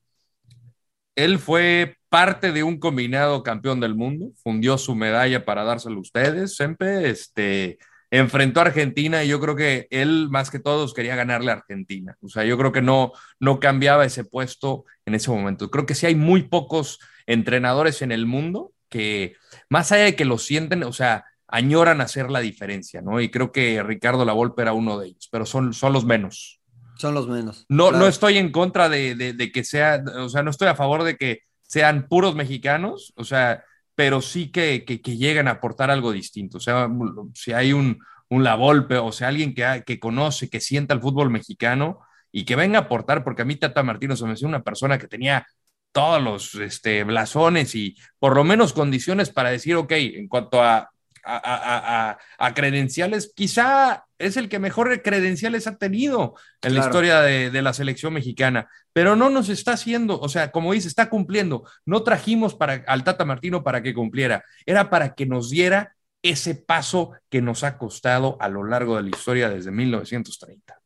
él fue parte de un combinado campeón del mundo, fundió su medalla para dárselo a ustedes, siempre este, enfrentó a Argentina y yo creo que él más que todos quería ganarle a Argentina. O sea, yo creo que no, no cambiaba ese puesto en ese momento. Creo que sí hay muy pocos entrenadores en el mundo que, más allá de que lo sienten, o sea, añoran hacer la diferencia, ¿no? Y creo que Ricardo Lavolpe era uno de ellos, pero son, son los menos. Son los menos. No, no estoy en contra de, de, que sea, o sea, no estoy a favor de que sean puros mexicanos, o sea, pero sí que, que, lleguen a aportar algo distinto. O sea, si hay un, un La Volpe, o sea, alguien que, que conoce, que sienta el fútbol mexicano y que venga a aportar, porque a mí Tata Martino se me hace una persona que tenía todos los este, blasones y por lo menos condiciones para decir, ok, en cuanto a a, credenciales, quizá es el que mejor credenciales ha tenido en la historia de, la selección mexicana, pero no nos está haciendo, o sea, como dice, está cumpliendo. No trajimos para, al Tata Martino para que cumpliera, era para que nos diera ese paso que nos ha costado a lo largo de la historia desde 1930.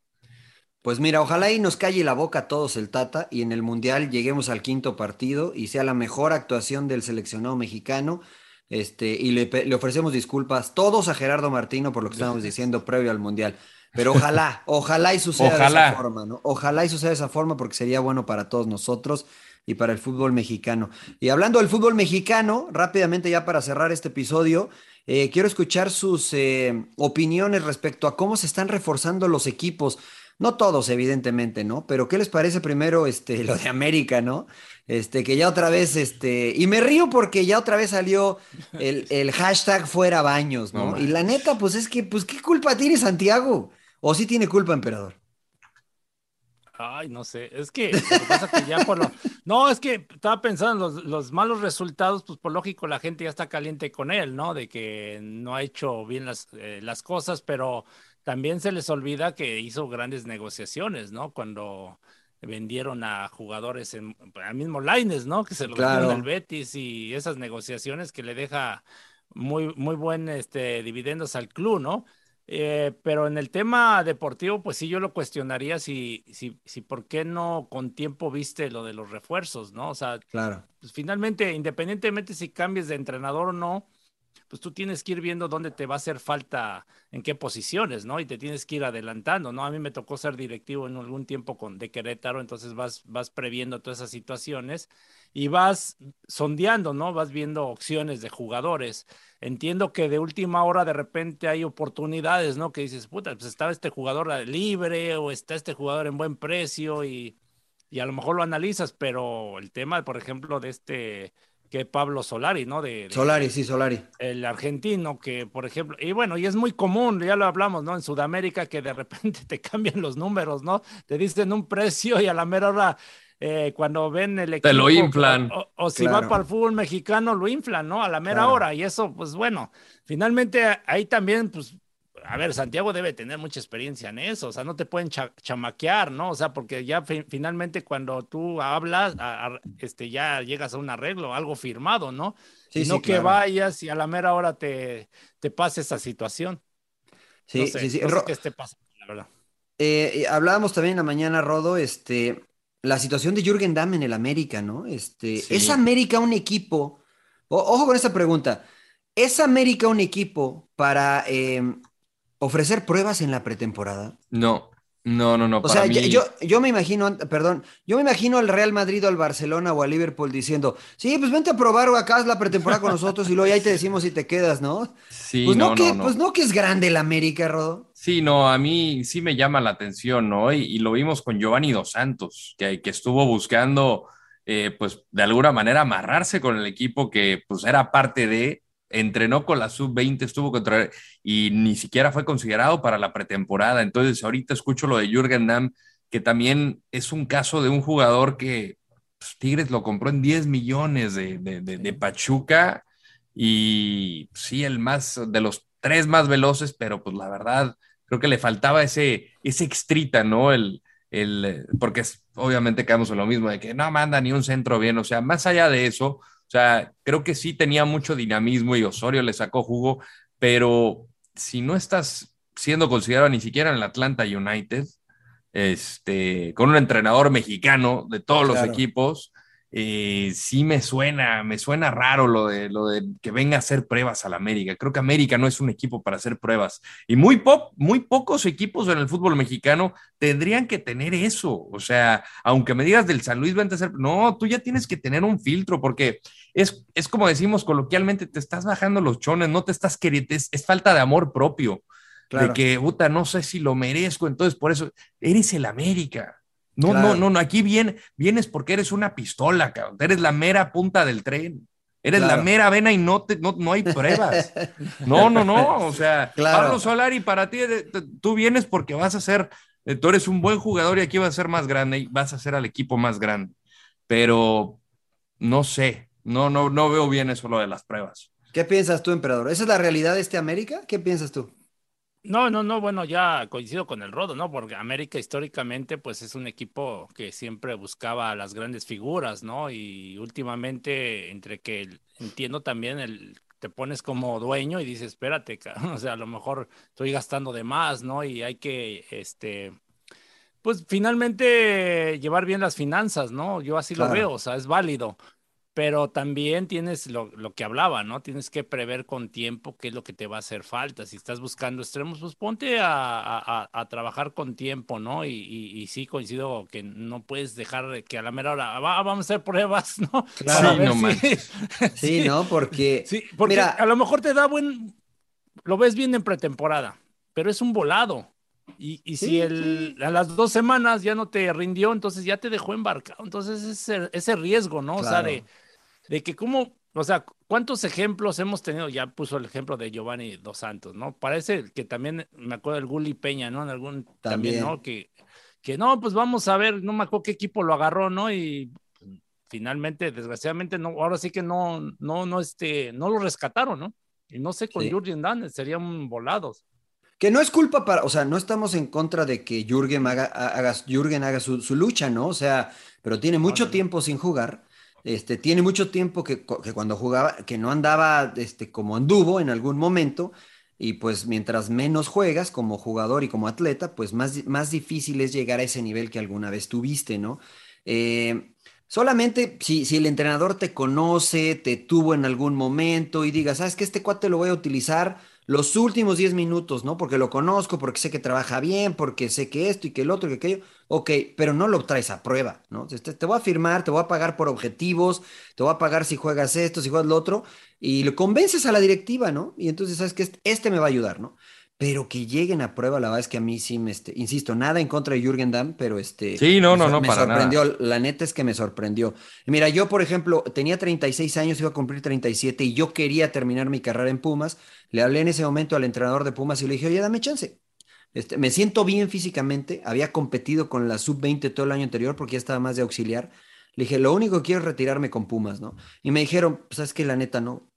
Pues mira, ojalá y nos calle la boca a todos el Tata y en el Mundial lleguemos al quinto partido y sea la mejor actuación del seleccionado mexicano este, y le, ofrecemos disculpas todos a Gerardo Martino por lo que estábamos diciendo previo al Mundial. Pero ojalá, ojalá y suceda de esa forma, ¿no? Ojalá y suceda de esa forma porque sería bueno para todos nosotros y para el fútbol mexicano. Y hablando del fútbol mexicano, rápidamente ya para cerrar este episodio, eh, quiero escuchar sus eh, opiniones respecto a cómo se están reforzando los equipos. No todos, evidentemente, ¿no? Pero ¿qué les parece primero este, lo de América, ¿no? Este, que ya otra vez, este, y me río porque ya otra vez salió el, hashtag fuera baños, ¿no? y la neta, pues es que, pues, ¿qué culpa tiene Santiago? ¿O sí tiene culpa, emperador? Ay, no sé, es que, lo pasa que ya por lo... No, es que estaba pensando en los, malos resultados, pues por lógico la gente ya está caliente con él, ¿no? De que no ha hecho bien las, eh, las cosas, pero también se les olvida que hizo grandes negociaciones, ¿no? Cuando vendieron a jugadores en al mismo Lines, ¿no? Que se lo dieron al Betis y esas negociaciones que le deja muy, muy buen este, dividendos al club, ¿no? Eh, pero en el tema deportivo, pues sí, yo lo cuestionaría si, si, si por qué no con tiempo viste lo de los refuerzos, ¿no? O sea, claro. pues finalmente, independientemente si cambies de entrenador o no, pues tú tienes que ir viendo dónde te va a hacer falta, en qué posiciones, ¿no? Y te tienes que ir adelantando, ¿no? A mí me tocó ser directivo en algún tiempo con, de Querétaro, entonces vas, vas previendo todas esas situaciones y vas sondeando, ¿no? Vas viendo opciones de jugadores. Entiendo que de última hora de repente hay oportunidades, ¿no? Que dices, puta, pues estaba este jugador libre o está este jugador en buen precio y, y a lo mejor lo analizas, pero el tema, por ejemplo, de este que Pablo Solari, ¿no? De, Solari, sí, Solari. El argentino que, por ejemplo, y bueno, y es muy común, ya lo hablamos, ¿no? En Sudamérica que de repente te cambian los números, ¿no? Te dicen un precio y a la mera hora eh, cuando ven el equipo. Te lo inflan. O, si va para el fútbol mexicano, lo inflan, ¿no? A la mera hora. Y eso, pues bueno, finalmente ahí también, pues a ver, Santiago debe tener mucha experiencia en eso, o sea, no te pueden chamaquear, ¿no? O sea, porque ya finalmente cuando tú hablas, este, ya llegas a un arreglo, algo firmado, ¿no? Sí, no que vayas y a la mera hora te, te pase esa situación. Sí, sí, sí. ¿Qué esté pasando, la verdad? Eh, hablábamos también en la mañana, Rodo, este, la situación de Jürgen Damm en el América, ¿no? Este, ¿Es América un equipo? ojo con esta pregunta. ¿Es América un equipo para em, ofrecer pruebas en la pretemporada? No, no, no, no. O sea, yo, yo me imagino, perdón, yo me imagino al Real Madrid o al Barcelona o al Liverpool diciendo, sí, pues vente a probar o acá la pretemporada con nosotros y luego ya ahí te decimos si te quedas, ¿no? Sí, pues no, que, no, Pues no que es grande el América, Rodo. Sí, no, a mí sí me llama la atención, ¿no? Y, lo vimos con Giovanni Dos Santos, que, que estuvo buscando, eh, pues, de alguna manera amarrarse con el equipo que, pues, era parte de, entrenó con la sub-20, estuvo contra y ni siquiera fue considerado para la pretemporada. Entonces, ahorita escucho lo de Jürgen Damm, que también es un caso de un jugador que pues, Tigres lo compró en 10 millones de, de, Pachuca y sí, el más de los tres más veloces, pero pues la verdad, creo que le faltaba ese, ese extrita, ¿no? El, el, porque obviamente quedamos en lo mismo, de que no manda ni un centro bien, o sea, más allá de eso, sea, creo que sí tenía mucho dinamismo y Osorio le sacó jugo, pero si no estás siendo considerado ni siquiera en el Atlanta United, este, con un entrenador mexicano de todos los equipos, eh, sí me suena, me suena raro lo de, lo de que venga a hacer pruebas al América. Creo que América no es un equipo para hacer pruebas. Y muy, pop, muy pocos equipos en el fútbol mexicano tendrían que tener eso. O sea, aunque me digas del San Luis, vente a hacer, no, tú ya tienes que tener un filtro porque es, es como decimos coloquialmente, te estás bajando los chones, no te estás queriendo, es, falta de amor propio. De que, puta, no sé si lo merezco, entonces por eso eres el América. No, no, no, no, aquí viene, vienes porque eres una pistola, cabrón. Eres la mera punta del tren. Eres la mera vena y no, te, no, no hay pruebas. No, no, no. O sea, Pablo Solari, para ti, tú vienes porque vas a ser, eh, tú eres un buen jugador y aquí vas a ser más grande y vas a ser al equipo más grande. Pero no sé, no, no, no veo bien eso lo de las pruebas. ¿Qué piensas tú, emperador? ¿Esa es la realidad de este América? ¿Qué piensas tú? No, no, no, bueno, ya coincido con el Rodo, ¿no? Porque América históricamente, pues es un equipo que siempre buscaba las grandes figuras, ¿no? Y últimamente, entre que entiendo también el te pones como dueño y dices, espérate, o sea, a lo mejor estoy gastando de más, ¿no? Y hay que, este, pues finalmente llevar bien las finanzas, ¿no? Yo así lo veo, o sea, es válido pero también tienes lo, que hablaba, ¿no? Tienes que prever con tiempo qué es lo que te va a hacer falta. Si estás buscando extremos, pues ponte a, trabajar con tiempo, ¿no? Y, sí coincido que no puedes dejar que a la mera hora vamos a hacer pruebas, ¿no? Claro, sí, no sí, ¿no? Porque, sí, porque mira, a lo mejor te da buen, lo ves bien en pretemporada, pero es un volado. Y, y si el, a las dos semanas ya no te rindió, entonces ya te dejó embarcado. Entonces ese, ese riesgo, ¿no? O sea, de, de que cómo, o sea, ¿cuántos ejemplos hemos tenido? Ya puso el ejemplo de Giovanni Dos Santos, ¿no? Parece que también, me acuerdo del Gulli Peña, ¿no? En algún, también, ¿no? Que, que no, pues vamos a ver, no me acuerdo qué equipo lo agarró, ¿no? Y finalmente, desgraciadamente, no, ahora sí que no, no, no, este, no lo rescataron, ¿no? Y no sé, con Jürgen Damm serían volados. Que no es culpa para, o sea, no estamos en contra de que Jürgen haga, haga Jürgen haga su, su, lucha, ¿no? O sea, pero tiene mucho tiempo sin jugar este, tiene mucho tiempo que, cuando jugaba, que no andaba este, como anduvo en algún momento, y pues mientras menos juegas como jugador y como atleta, pues más, más difícil es llegar a ese nivel que alguna vez tuviste, ¿no? Eh, solamente si, si, el entrenador te conoce, te tuvo en algún momento y digas, ¿sabes que Este cuate lo voy a utilizar los últimos 10 minutos, ¿no? Porque lo conozco, porque sé que trabaja bien, porque sé que esto y que el otro y que aquello. Ok, pero no lo traes a prueba, ¿no? Te, te, voy a firmar, te voy a pagar por objetivos, te voy a pagar si juegas esto, si juegas lo otro, y lo convences a la directiva, ¿no? Y entonces sabes que este, este me va a ayudar, ¿no? Pero que lleguen a prueba, la verdad es que a mí sí me, este, insisto, nada en contra de Jürgen Damm, pero este... Sí, no, no, no, me para sorprendió, la neta es que me sorprendió. Mira, yo, por ejemplo, tenía 36 años, iba a cumplir 37 y yo quería terminar mi carrera en Pumas, le hablé en ese momento al entrenador de Pumas y le dije, oye, dame chance. Este, me siento bien físicamente, había competido con la sub-20 todo el año anterior porque ya estaba más de auxiliar. Le dije, lo único que quiero es retirarme con Pumas, ¿no? Y me dijeron, pues es que la neta no,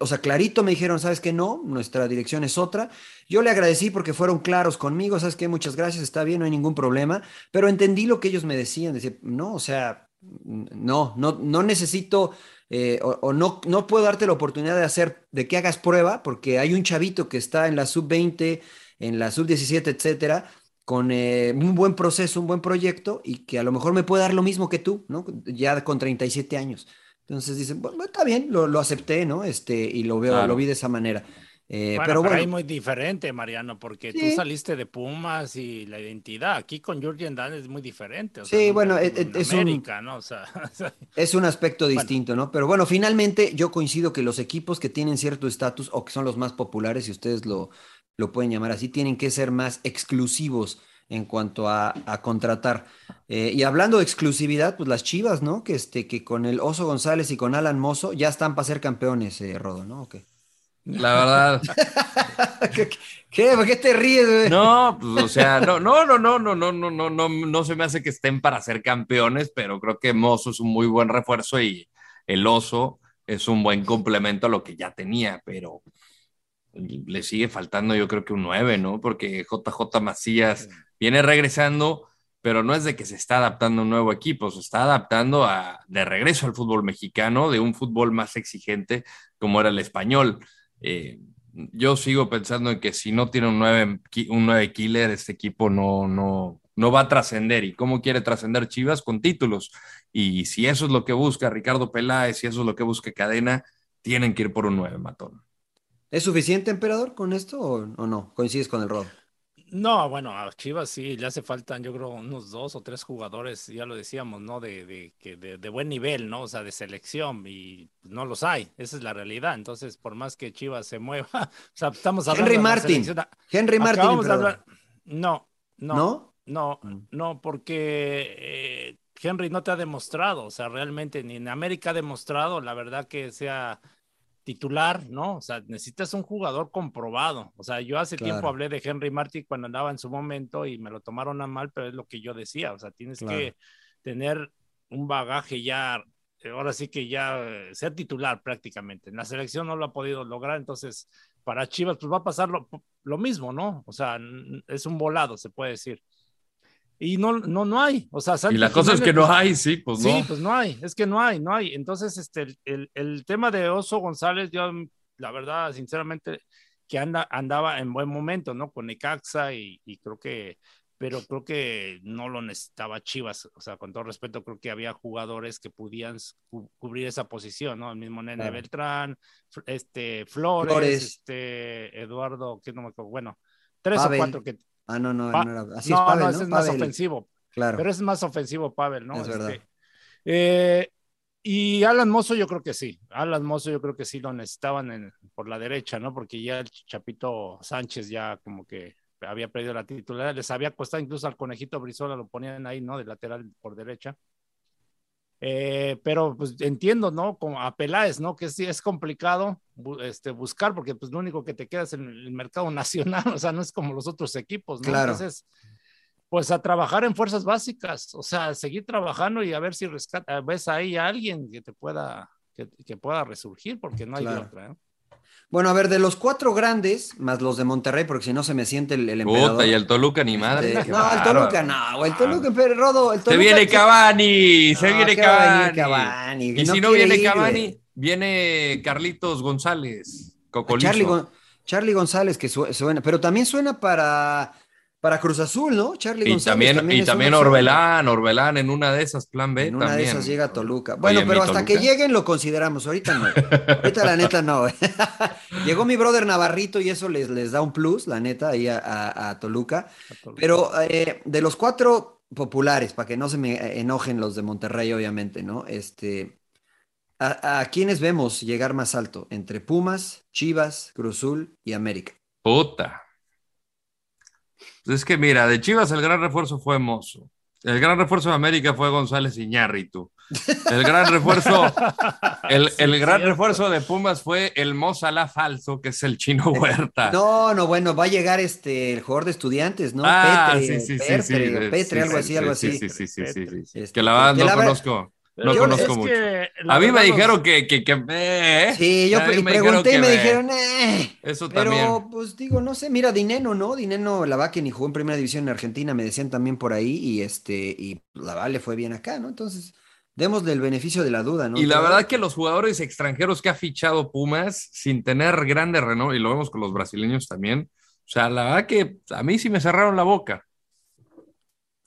o sea, clarito me dijeron, ¿sabes qué? No, nuestra dirección es otra. Yo le agradecí porque fueron claros conmigo, ¿sabes qué? Muchas gracias, está bien, no hay ningún problema. Pero entendí lo que ellos me decían, decir, no, o sea, no, no, no necesito eh, o, no, no puedo darte la oportunidad de hacer, de que hagas prueba, porque hay un chavito que está en la sub-20, en la sub-17, etcétera, con eh, un buen proceso, un buen proyecto y que a lo mejor me puede dar lo mismo que tú, ¿no? Ya con 37 años. Entonces dicen, bueno, está bien, lo, lo acepté, ¿no? Este, y lo veo, lo vi de esa manera. Eh, bueno, pero bueno, ahí muy diferente, Mariano, porque tú saliste de Pumas y la identidad. Aquí con Jurgen Dan es muy diferente. O sea, sí, bueno, es, es, un, ¿no? o sea, es un aspecto distinto, ¿no? Pero bueno, finalmente yo coincido que los equipos que tienen cierto estatus o que son los más populares, si ustedes lo, lo pueden llamar así, tienen que ser más exclusivos en cuanto a, contratar. Eh, y hablando de exclusividad, pues las Chivas, ¿no? Que, este, que con el Oso González y con Alan Mozo ya están para ser campeones, eh, Rodo, ¿no? La verdad. ¿Qué, ¿Por qué te ríes, güey? No, pues, o sea, no, no, no, no, no, no, no, no, no, no se me hace que estén para ser campeones, pero creo que Mozo es un muy buen refuerzo y el Oso es un buen complemento a lo que ya tenía, pero le sigue faltando yo creo que un 9, ¿no? Porque JJ Macías viene regresando, pero no es de que se está adaptando a un nuevo equipo, se está adaptando a, de regreso al fútbol mexicano, de un fútbol más exigente como era el español. Eh, yo sigo pensando en que si no tiene un 9, un 9 killer, este equipo no, no, no va a trascender. ¿Y cómo quiere trascender Chivas? Con títulos. Y si eso es lo que busca Ricardo Peláez, si eso es lo que busca Cadena, tienen que ir por un 9, Matón. ¿Es suficiente, emperador, con esto o, no? ¿Coincides con el rol? No, bueno, a Chivas sí le hace falta, yo creo, unos dos o tres jugadores, ya lo decíamos, ¿no? De, de, de, buen nivel, ¿no? O sea, de selección, y no los hay, esa es la realidad. Entonces, por más que Chivas se mueva, o sea, estamos hablando Henry Martin. Henry Martin. No, no, no, no, mm. no, porque eh, Henry no te ha demostrado, o sea, realmente ni en América ha demostrado, la verdad que sea titular, ¿no? O sea, necesitas un jugador comprobado. O sea, yo hace tiempo hablé de Henry Martin cuando andaba en su momento y me lo tomaron a mal, pero es lo que yo decía. O sea, tienes que tener un bagaje ya, ahora sí que ya eh, ser titular prácticamente. En la selección no lo ha podido lograr, entonces para Chivas pues va a pasar lo, lo mismo, ¿no? O sea, es un volado, se puede decir y no, no, no hay. O sea, y la cosa es que no hay, sí, pues no. Sí, pues no hay, es que no hay, no hay. Entonces, este, el, el, tema de Oso González, yo, la verdad, sinceramente, que anda, andaba en buen momento, ¿no? Con Necaxa y, y creo que, pero creo que no lo necesitaba Chivas, o sea, con todo respeto, creo que había jugadores que podían cubrir esa posición, ¿no? El mismo Nene Beltrán, este, Flores, este, Eduardo, que no me acuerdo, bueno, tres o cuatro que Ah, no, no, no era. Así es Pavel, no, es más ofensivo. Claro. Pero es más ofensivo Pavel, ¿no? Es verdad. Este, eh, y Alan Mozo yo creo que sí. Alan Mozo yo creo que sí lo necesitaban en, por la derecha, ¿no? Porque ya el Chapito Sánchez ya como que había perdido la titularidad. Les había costado incluso al conejito Brizola, lo ponían ahí, ¿no? De lateral por derecha. Eh, pero pues entiendo, ¿no? Como a Peláez, ¿no? Que sí es complicado este, buscar porque pues lo único que te queda es en el mercado nacional, o sea, no es como los otros equipos, ¿no? Claro. Entonces, pues a trabajar en fuerzas básicas, o sea, seguir trabajando y a ver si rescata, ves ahí a alguien que te pueda, que, pueda resurgir, porque no hay otra, ¿eh? Bueno, a ver, de los cuatro grandes, más los de Monterrey, porque si no se me siente el, el emperador. y el Toluca ni madre. Este, no, el Toluca no, el Toluca, pero Rodo, el Toluca. Se viene Cavani, se viene Cavani. Y si no viene Cavani, viene Carlitos González, Charlie, Charlie, González, que suena, pero también suena para para Cruz Azul, ¿no? Charlie y González. También, y también Orbelán, Orbelán en una de esas, plan B. En una de esas llega a Toluca. Bueno, pero hasta que lleguen lo consideramos. Ahorita no. Ahorita la neta no. Llegó mi brother Navarrito y eso les, les da un plus, la neta, ahí a, Toluca. Pero eh, de los cuatro populares, para que no se me enojen los de Monterrey, obviamente, ¿no? Este. ¿A, a quiénes vemos llegar más alto? Entre Pumas, Chivas, Cruzul y América. Puta. Es que mira, de Chivas el gran refuerzo fue Mozo. El gran refuerzo de América fue González Iñárritu. El gran refuerzo, el, el gran refuerzo de Pumas fue el Mozala falso, que es el chino Huerta. No, no, bueno, va a llegar este el jugador de estudiantes, ¿no? Ah, Petre, sí, sí, sí, Petre, sí, sí, Petre, sí, algo sí, así, algo sí, así. Sí, sí, sí, sí, sí, sí. Este, Que la verdad no la conozco. No Yo- conozco mucho. A mí me dijeron que, que, que eh, Sí, yo me pregunté y me dijeron, eh. Eso Pero, también. pues digo, no sé, mira, Dineno, ¿no? Dineno, la va que ni jugó en primera división en Argentina, me decían también por ahí, y este, y la va le fue bien acá, ¿no? Entonces, démosle el beneficio de la duda, ¿no? Y la Pero- verdad que los jugadores extranjeros que ha fichado Pumas, sin tener grande renombre, y lo vemos con los brasileños también, o sea, la verdad que a mí sí me cerraron la boca.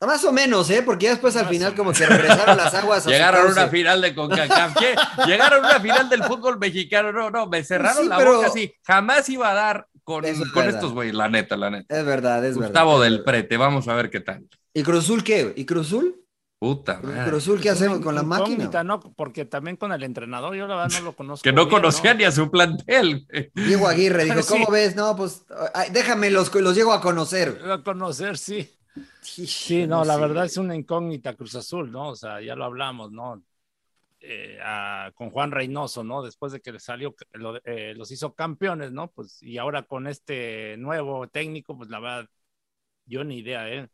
Más o menos, ¿eh? Porque ya después al final como que regresaron las aguas. a Llegaron a una final de CONCACAF. ¿Qué? Llegaron a una final del fútbol mexicano. No, no, me cerraron Sí, la pero- boca así. Jamás iba a dar con, es con estos güeyes, la neta, la neta. Es verdad, es Gustavo verdad. del Prete, vamos a ver qué tal. ¿Y Cruzul qué? ¿Y Cruzul? Puta madre. ¿Cruzul qué hacemos con la máquina? ¿no? Porque también con el entrenador, yo la verdad no lo conozco. Que no bien, conocía ni a su plantel. Diego Aguirre dijo, Sí. ¿cómo ves? No, pues ay, déjame los, los llego a conocer. A conocer, sí. Sí, Sí, no, la verdad es una incógnita Cruz Azul, ¿no? O sea, ya lo hablamos, ¿no? Eh, a- con Juan Reynoso, ¿no? Después de que le salió, lo- eh, los hizo campeones, ¿no? Pues, y ahora con este nuevo técnico, pues la verdad, yo ni idea, ¿eh?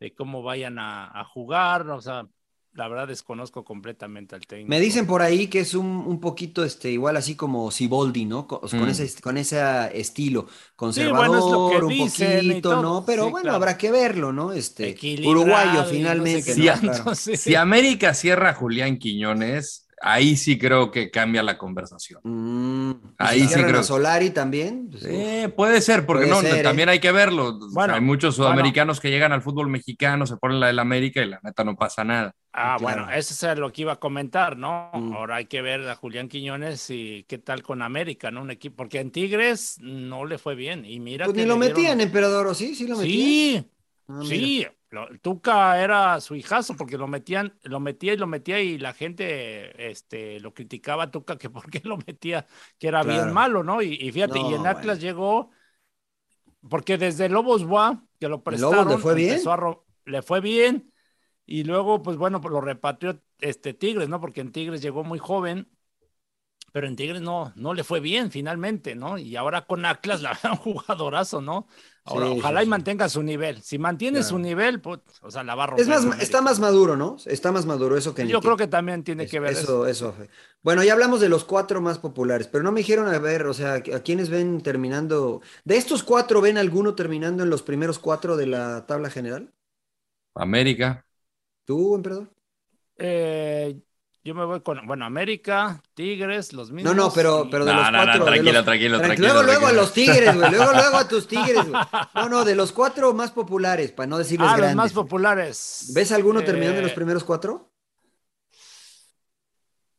De cómo vayan a, a jugar, o sea, la verdad desconozco completamente al técnico. Me dicen por ahí que es un, un poquito este, igual así como Siboldi, ¿no? Con, con Mm. ese, con ese estilo conservador, bueno, es lo que un poquito. ¿no? Pero Sí, bueno, claro. habrá que verlo, ¿no? Este, uruguayo y no sé finalmente, sí. Si América cierra a Julián Quiñones, ahí sí creo que cambia la conversación. Mm, ¿y Ahí si sí creo. a Solari también. Pues, Eh, puede ser, porque Puede no, ser, ¿eh? también hay que verlo. Bueno, hay muchos sudamericanos que llegan al fútbol mexicano, se ponen la del América y la neta no pasa nada. Ah, Claro. bueno, eso es lo que iba a comentar, ¿no? Mm. Ahora hay que ver a Julián Quiñones y qué tal con América, ¿no? Un equipo, porque enTigres no le fue bien. Y mira pues que ni lo dieron- metían, emperador, ¿o sí? Sí lo metían. Sí, Ah, sí. Lo- Tuca era su hijazo porque lo metían, lo metía y lo metía y la gente este, lo criticaba a Tuca que por qué lo metía, que era Claro. bien malo, ¿no? Y, y fíjate, y en Atlas bueno. llegó, porque desde Lobos Boa, que lo prestaron, le fue bien? a le fue bien, y luego, pues bueno, pues lo repatrió este Tigres, ¿no? Porque en Tigres llegó muy joven, pero en Tigres no, no le fue bien finalmente, ¿no? Y ahora con Atlas, la verdad, un jugadorazo, ¿no? Ahora, Sí, ojalá sí, y sí. mantenga su nivel. Si mantiene Claro. su nivel, pues, o sea, la va a romper. Es más, está más maduro, ¿no? Está más maduro eso que en Yo creo que también tiene que ver eso. eso, eso. Bueno, ya hablamos de los cuatro más populares, pero no me dijeron a ver, o sea, a quiénes ven terminando. De estos cuatro, ¿ven alguno terminando en los primeros cuatro de la tabla general? América. ¿Tú, emperador? Eh, yo me voy con, bueno, América, Tigres, los No, mismos. no, pero, y- pero de No, los no, no, cuatro. de tranquilo, los- tranquilo, Tranqui- tranquilo, Luego, luego a los tigres, güey. Luego, luego a tus tigres, güey. No, no, de los cuatro más populares, para no decirles Ah, los más populares. ¿Ves alguno terminando en los Eh, primeros cuatro?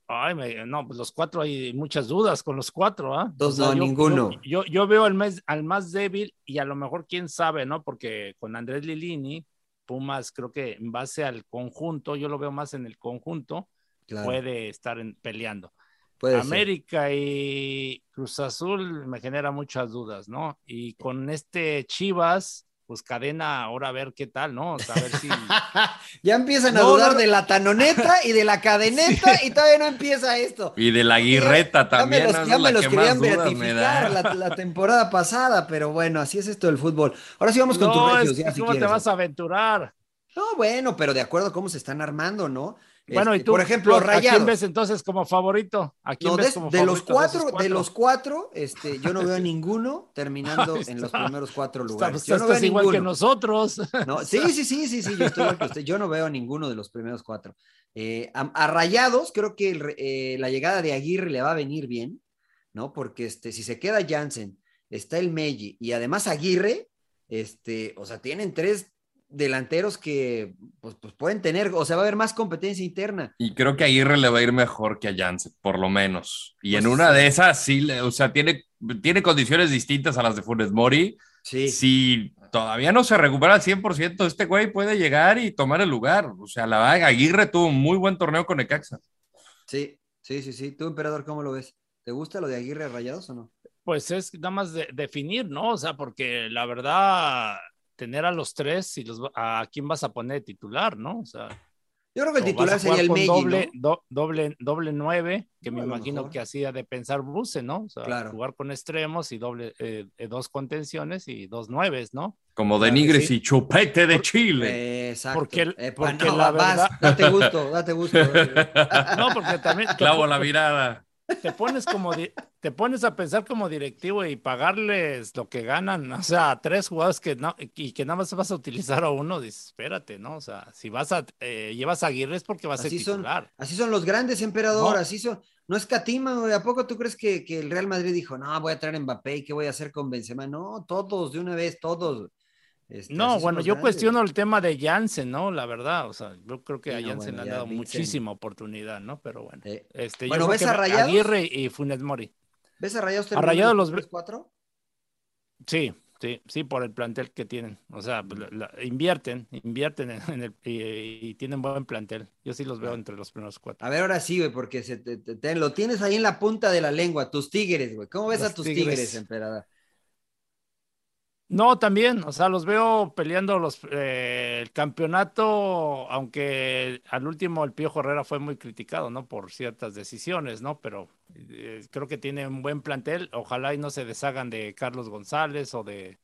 Ay, me- no, pues los cuatro hay muchas dudas con los cuatro, ¿ah? Dos, no, ninguno. Yo, yo, yo veo al más, al más débil y a lo mejor quién sabe, ¿no? Porque con Andrés Lilini, Pumas, creo que en base al conjunto, yo lo veo más en el conjunto, Claro, puede estar en- peleando. puede ser. América y Cruz Azul me genera muchas dudas, ¿no? Y con este Chivas, pues cadena, ahora a ver qué tal, ¿no? O sea, a ver si. Ya empiezan a dudar no, no. de la tanoneta y de la cadeneta y todavía no empieza esto. Y de la guirreta Ya también. ya la me los que querían beatificar la, la temporada pasada, pero bueno, así es esto del fútbol. Ahora sí vamos con tus no, regios, es que ya si ¿cómo te vas a aventurar? No, bueno, pero de acuerdo a cómo se están armando, ¿no? Bueno, Este, y tú, por ejemplo, ¿a quién ves entonces como favorito? ¿A quién No, ves de, como de los favorito cuatro, esos de los cuatro, este, yo no veo a ninguno terminando en los está. primeros cuatro Está- lugares. pues, Yo no veo a igual que ninguno. nosotros. No, sí, sí, sí, sí, sí, yo estoy igual que usted. Yo no veo a ninguno de los primeros cuatro. Eh, a, a Rayados, creo que el eh, la llegada de Aguirre le va a venir bien, ¿no? Porque este, si se queda Jansen, está el Meji y además Aguirre, este, o sea, tienen tres delanteros que pues, pues pueden tener, o sea, va a haber más competencia interna. Y creo que Aguirre le va a ir mejor que a Janssen, por lo menos. Y Pues en una sí. de esas, sí, le- o sea, tiene, tiene condiciones distintas a las de Funes Mori. Sí. Si todavía no se recupera al 100%, este güey puede llegar y tomar el lugar. O sea, la Aguirre tuvo un muy buen torneo con Necaxa. Sí, sí, sí, sí. Tú, emperador, ¿cómo lo ves? ¿Te gusta lo de Aguirre Rayados o no? Pues es nada más de, definir, ¿no? O sea, porque la verdad, tener a los tres y los, a quién vas a poner titular, ¿no? O sea, yo creo que el titular sería el Meji, doble, ¿no? do, doble, doble nueve, que me imagino mejor. que hacía de pensar Buse, ¿no? O sea, Claro. jugar con extremos y doble, eh, eh, dos contenciones y dos nueves, ¿no? Como de Claro que Nigres sí. y chupete de Chile. Eh, exacto. Porque el- Epa, porque no, la vas, verdad- date gusto, date gusto. No, porque también Clavo la mirada. Te pones como te pones a pensar como directivo y pagarles lo que ganan, o sea, a tres jugadores que no, y que nada más vas a utilizar a uno, dices, espérate, ¿no? O sea, si vas a eh, llevas a Aguirre es porque va a ser Así son, titular. así son los grandes, emperador, No. así son. No escatiman, güey. ¿A poco tú crees que, que el Real Madrid dijo, no, voy a traer a Mbappé y qué voy a hacer con Benzema? No, todos, de una vez, todos. Este, No, bueno, yo cuestiono el tema de Jansen, ¿no? La verdad, o sea, yo creo que Sí, a no, Jansen bueno, le han dado Vincent. muchísima oportunidad, ¿no? Pero bueno. Eh, Este, Bueno, ¿ves a Rayados? Aguirre y Funes Mori. ¿Ves a Rayados A Rayados los ve- 4 Sí, sí, sí, por el plantel que tienen. O sea, pues, la- la- invierten, invierten en, en el, y, y tienen buen plantel. Yo sí los veo entre los primeros cuatro. A ver, ahora sí, güey, porque se te- te- te- lo tienes ahí en la punta de la lengua, tus tigres, güey. ¿Cómo ves Los a tus Tigres. tigres, emperador? No, también, o sea, los veo peleando los, eh, el campeonato, aunque al último el Pío Herrera fue muy criticado, ¿no? Por ciertas decisiones, ¿no? Pero eh, creo que tiene un buen plantel. Ojalá y no se deshagan de Carlos González o de,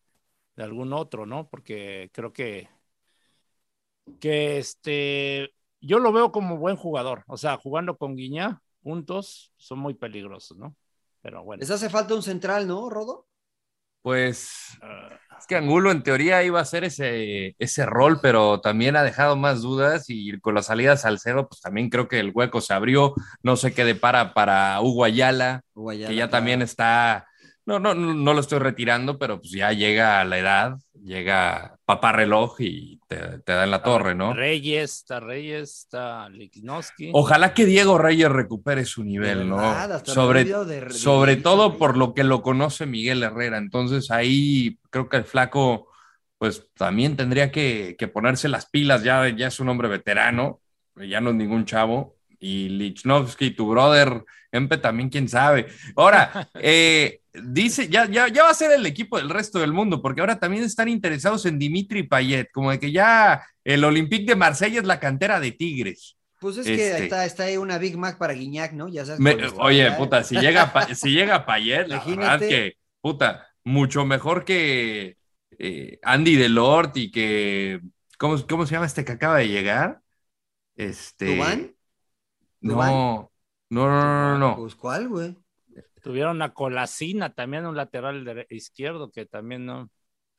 de algún otro, ¿no? Porque creo que, que este, yo lo veo como buen jugador. O sea, jugando con Guiñá juntos son muy peligrosos, ¿no? Pero bueno. Les hace falta un central, ¿no, Rodo? Pues ah, es que Angulo en teoría iba a hacer ese, ese rol, pero también ha dejado más dudas y con la salida de Salcedo, pues también creo que el hueco se abrió. No sé qué depara para Hugo Ayala, que ya claro. también está, no, no, no, lo estoy retirando, pero pues ya llega a la edad, llega papá reloj y te, te da en la torre, ¿no? Reyes, está Reyes, está Lichnowsky. Ojalá que Diego Reyes recupere su nivel, ¿no? verdad, Sobre, de- de- sobre de- todo de- por lo que lo conoce Miguel Herrera. Entonces ahí creo que el flaco, pues también tendría que, que ponerse las pilas. Ya, ya es un hombre veterano, ya no es ningún chavo. Y Lichnowsky, tu brother, Empe también, quién sabe. Ahora, eh, dice, ya, ya, ya va a ser el equipo del resto del mundo, porque ahora también están interesados en Dimitri Payet, como de que ya el Olympique de Marsella es la cantera de Tigres. Pues es que Este. ahí está, está ahí una Big Mac para Guiñac, ¿no? Ya sabes. Me- oye, puta, si llega, si llega Payet, la verdad que, puta, mucho mejor que eh, Andy Delort y que, ¿cómo, ¿cómo se llama este que acaba de llegar? Este, no, no, no, no, no. Pues cuál, güey. Tuvieron a Colasina, también un lateral izquierdo que también no.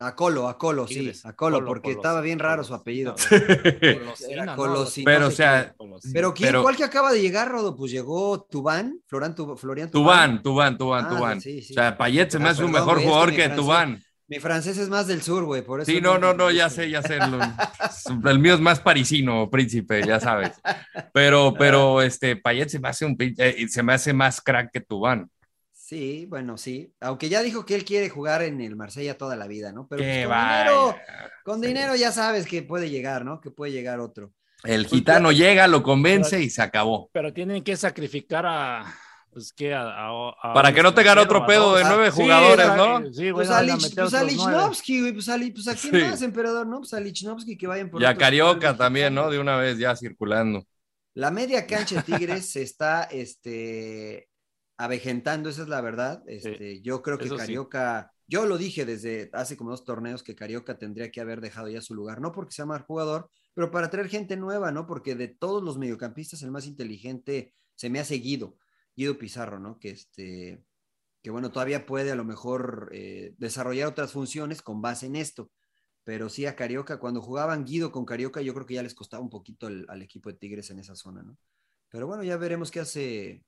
A Colo, a Colo, sí, a Colo, Colo, porque Colo, estaba bien raro Colo. su apellido. Colosina. Colosina. Pero, no o sea. Colosina. Pero ¿quién? Pero- ¿Cuál que acaba de llegar, Rodo? Pues llegó Tubán, Florian, Tu- Florian Tubán, Tubán, Tubán, Ah, Tubán. sí, sí. O sea, Payet se me Ah, hace un mejor güey, es que jugador que francés- Tubán. Mi francés es más del sur, güey, por eso. Sí, no, no, no, ya sé, ya sé. lo- el mío es más parisino, príncipe, ya sabes. Pero, pero, este, Payet se me hace un eh, se me hace más crack que Tubán. Sí, bueno, sí. Aunque ya dijo que él quiere jugar en el Marsella toda la vida, ¿no? Pero pues, con vaya. dinero, con Sí. dinero ya sabes que puede llegar, ¿no? Que puede llegar otro. El gitano llega, lo convence y se acabó. Pero tienen que sacrificar a. Pues que a, a- a Para que no tengan extranjero, otro pedo de Ah, nueve Sí, jugadores, ¿no? Sí, Pues bueno, a, van a Lich- pues a. Lichnowsky, güey, pues a, pues a quién Sí. más, emperador, ¿no? Pues a Lichnowsky que vayan por Y a Carioca también, ¿no? De una vez ya circulando. La media cancha de Tigres se está este, avejentando, esa es la verdad. Este, Yo creo que sí. Carioca, yo lo dije desde hace como dos torneos que Carioca tendría que haber dejado ya su lugar, no porque sea mal jugador, pero para traer gente nueva, ¿no? Porque de todos los mediocampistas, el más inteligente se me ha seguido, Guido Pizarro, ¿no? Que este, que bueno, todavía puede a lo mejor eh, desarrollar otras funciones con base en esto. Pero sí a Carioca, cuando jugaban Guido con Carioca, yo creo que ya les costaba un poquito el- al equipo de Tigres en esa zona, ¿no? Pero bueno, ya veremos qué hace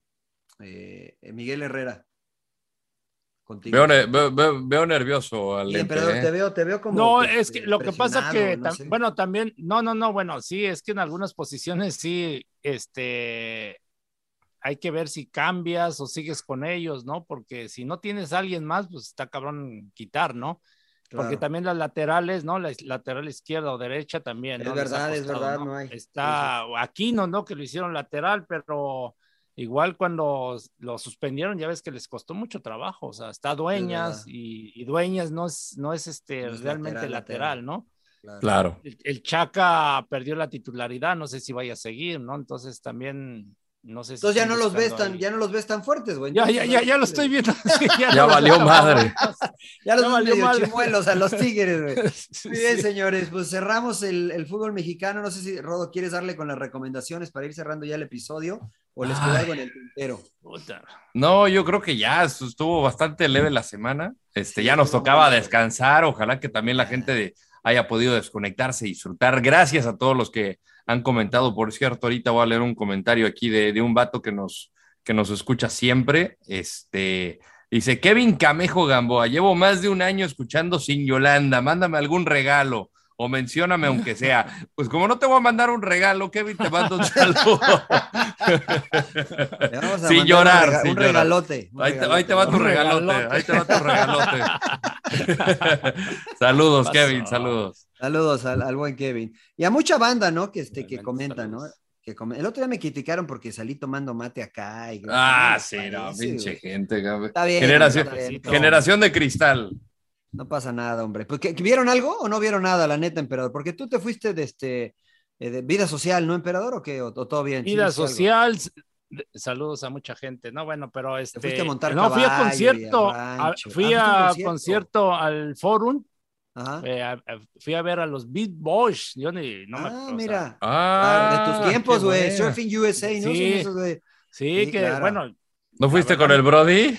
eh, Miguel Herrera. Veo, ne- veo- veo- veo nervioso al ¿eh? te veo, te veo como. No, que- es que lo que pasa que, no sé. bueno, también, no, no, no, bueno, sí, es que en algunas posiciones sí, este, hay que ver si cambias o sigues con ellos, ¿no? Porque si no tienes a alguien más, pues está cabrón quitar, ¿no? Porque Claro. también las laterales, ¿no? La lateral izquierda o derecha también, Es verdad, es verdad, ¿no? no hay. Está Aquino, ¿no? Que lo hicieron lateral, pero igual cuando lo suspendieron, ya ves que les costó mucho trabajo, o sea, está Dueñas y, y, Dueñas no es, no es este, no es realmente lateral, lateral, ¿no? Claro. El, el, Chaca perdió la titularidad, no sé si vaya a seguir, ¿no? Entonces también no sé si Entonces ya no los ves tan, ya no los ves tan fuertes, güey. Ya, ya, ya, ya, lo estoy viendo. ya, ya valió madre. ya los valió medio chimuelos a los tigres, güey. Muy bien, señores, pues cerramos el, el, fútbol mexicano. No sé si Rodo quieres darle con las recomendaciones para ir cerrando ya el episodio o les queda algo en el tintero. No, yo creo que ya estuvo bastante leve la semana. Este, sí, ya nos tocaba descansar. Ojalá que también la gente de, haya podido desconectarse y disfrutar. Gracias a todos los que han comentado. Por cierto, ahorita voy a leer un comentario aquí de, un vato que nos, que nos escucha siempre. Este, dice, Kevin Camejo Gamboa, llevo más de un año escuchando sin Yolanda, mándame algún regalo o mencióname aunque sea. Pues como no te voy a mandar un regalo, Kevin, te mando un saludo. sin llorar, un, sin un regalote. Un ahí, regalote. Te, ahí, te, va tu regalote, regalote, ahí te va tu regalote. saludos, Kevin, saludos. Saludos al, al, buen Kevin. Y a mucha banda, ¿no? Que, este, que comenta, ¿no? Que com el otro día me criticaron porque salí tomando mate acá. Y, ah, sí, no, pinche güey. gente. Está bien, generación, está bien. generación de cristal. No pasa nada, hombre. Pues, ¿qué, ¿Vieron algo o no vieron nada, la neta, emperador? Porque tú te fuiste de este eh, de vida social, ¿no, emperador? ¿O qué? ¿O, o todo bien? Vida ¿Sí social, saludos a mucha gente, no, bueno, pero este. Te fuiste a montar no, fui a concierto, a- fui Ah, a concierto al Forum, Ajá. eh, a- a- fui a ver a los Beat Boys, yo ni, no me ah, o sea, mira. Ah, de tus tiempos, güey. Surfing USA, ¿no? Sí. Sí, Sí, que claro. bueno. ¿No fuiste con el Brody?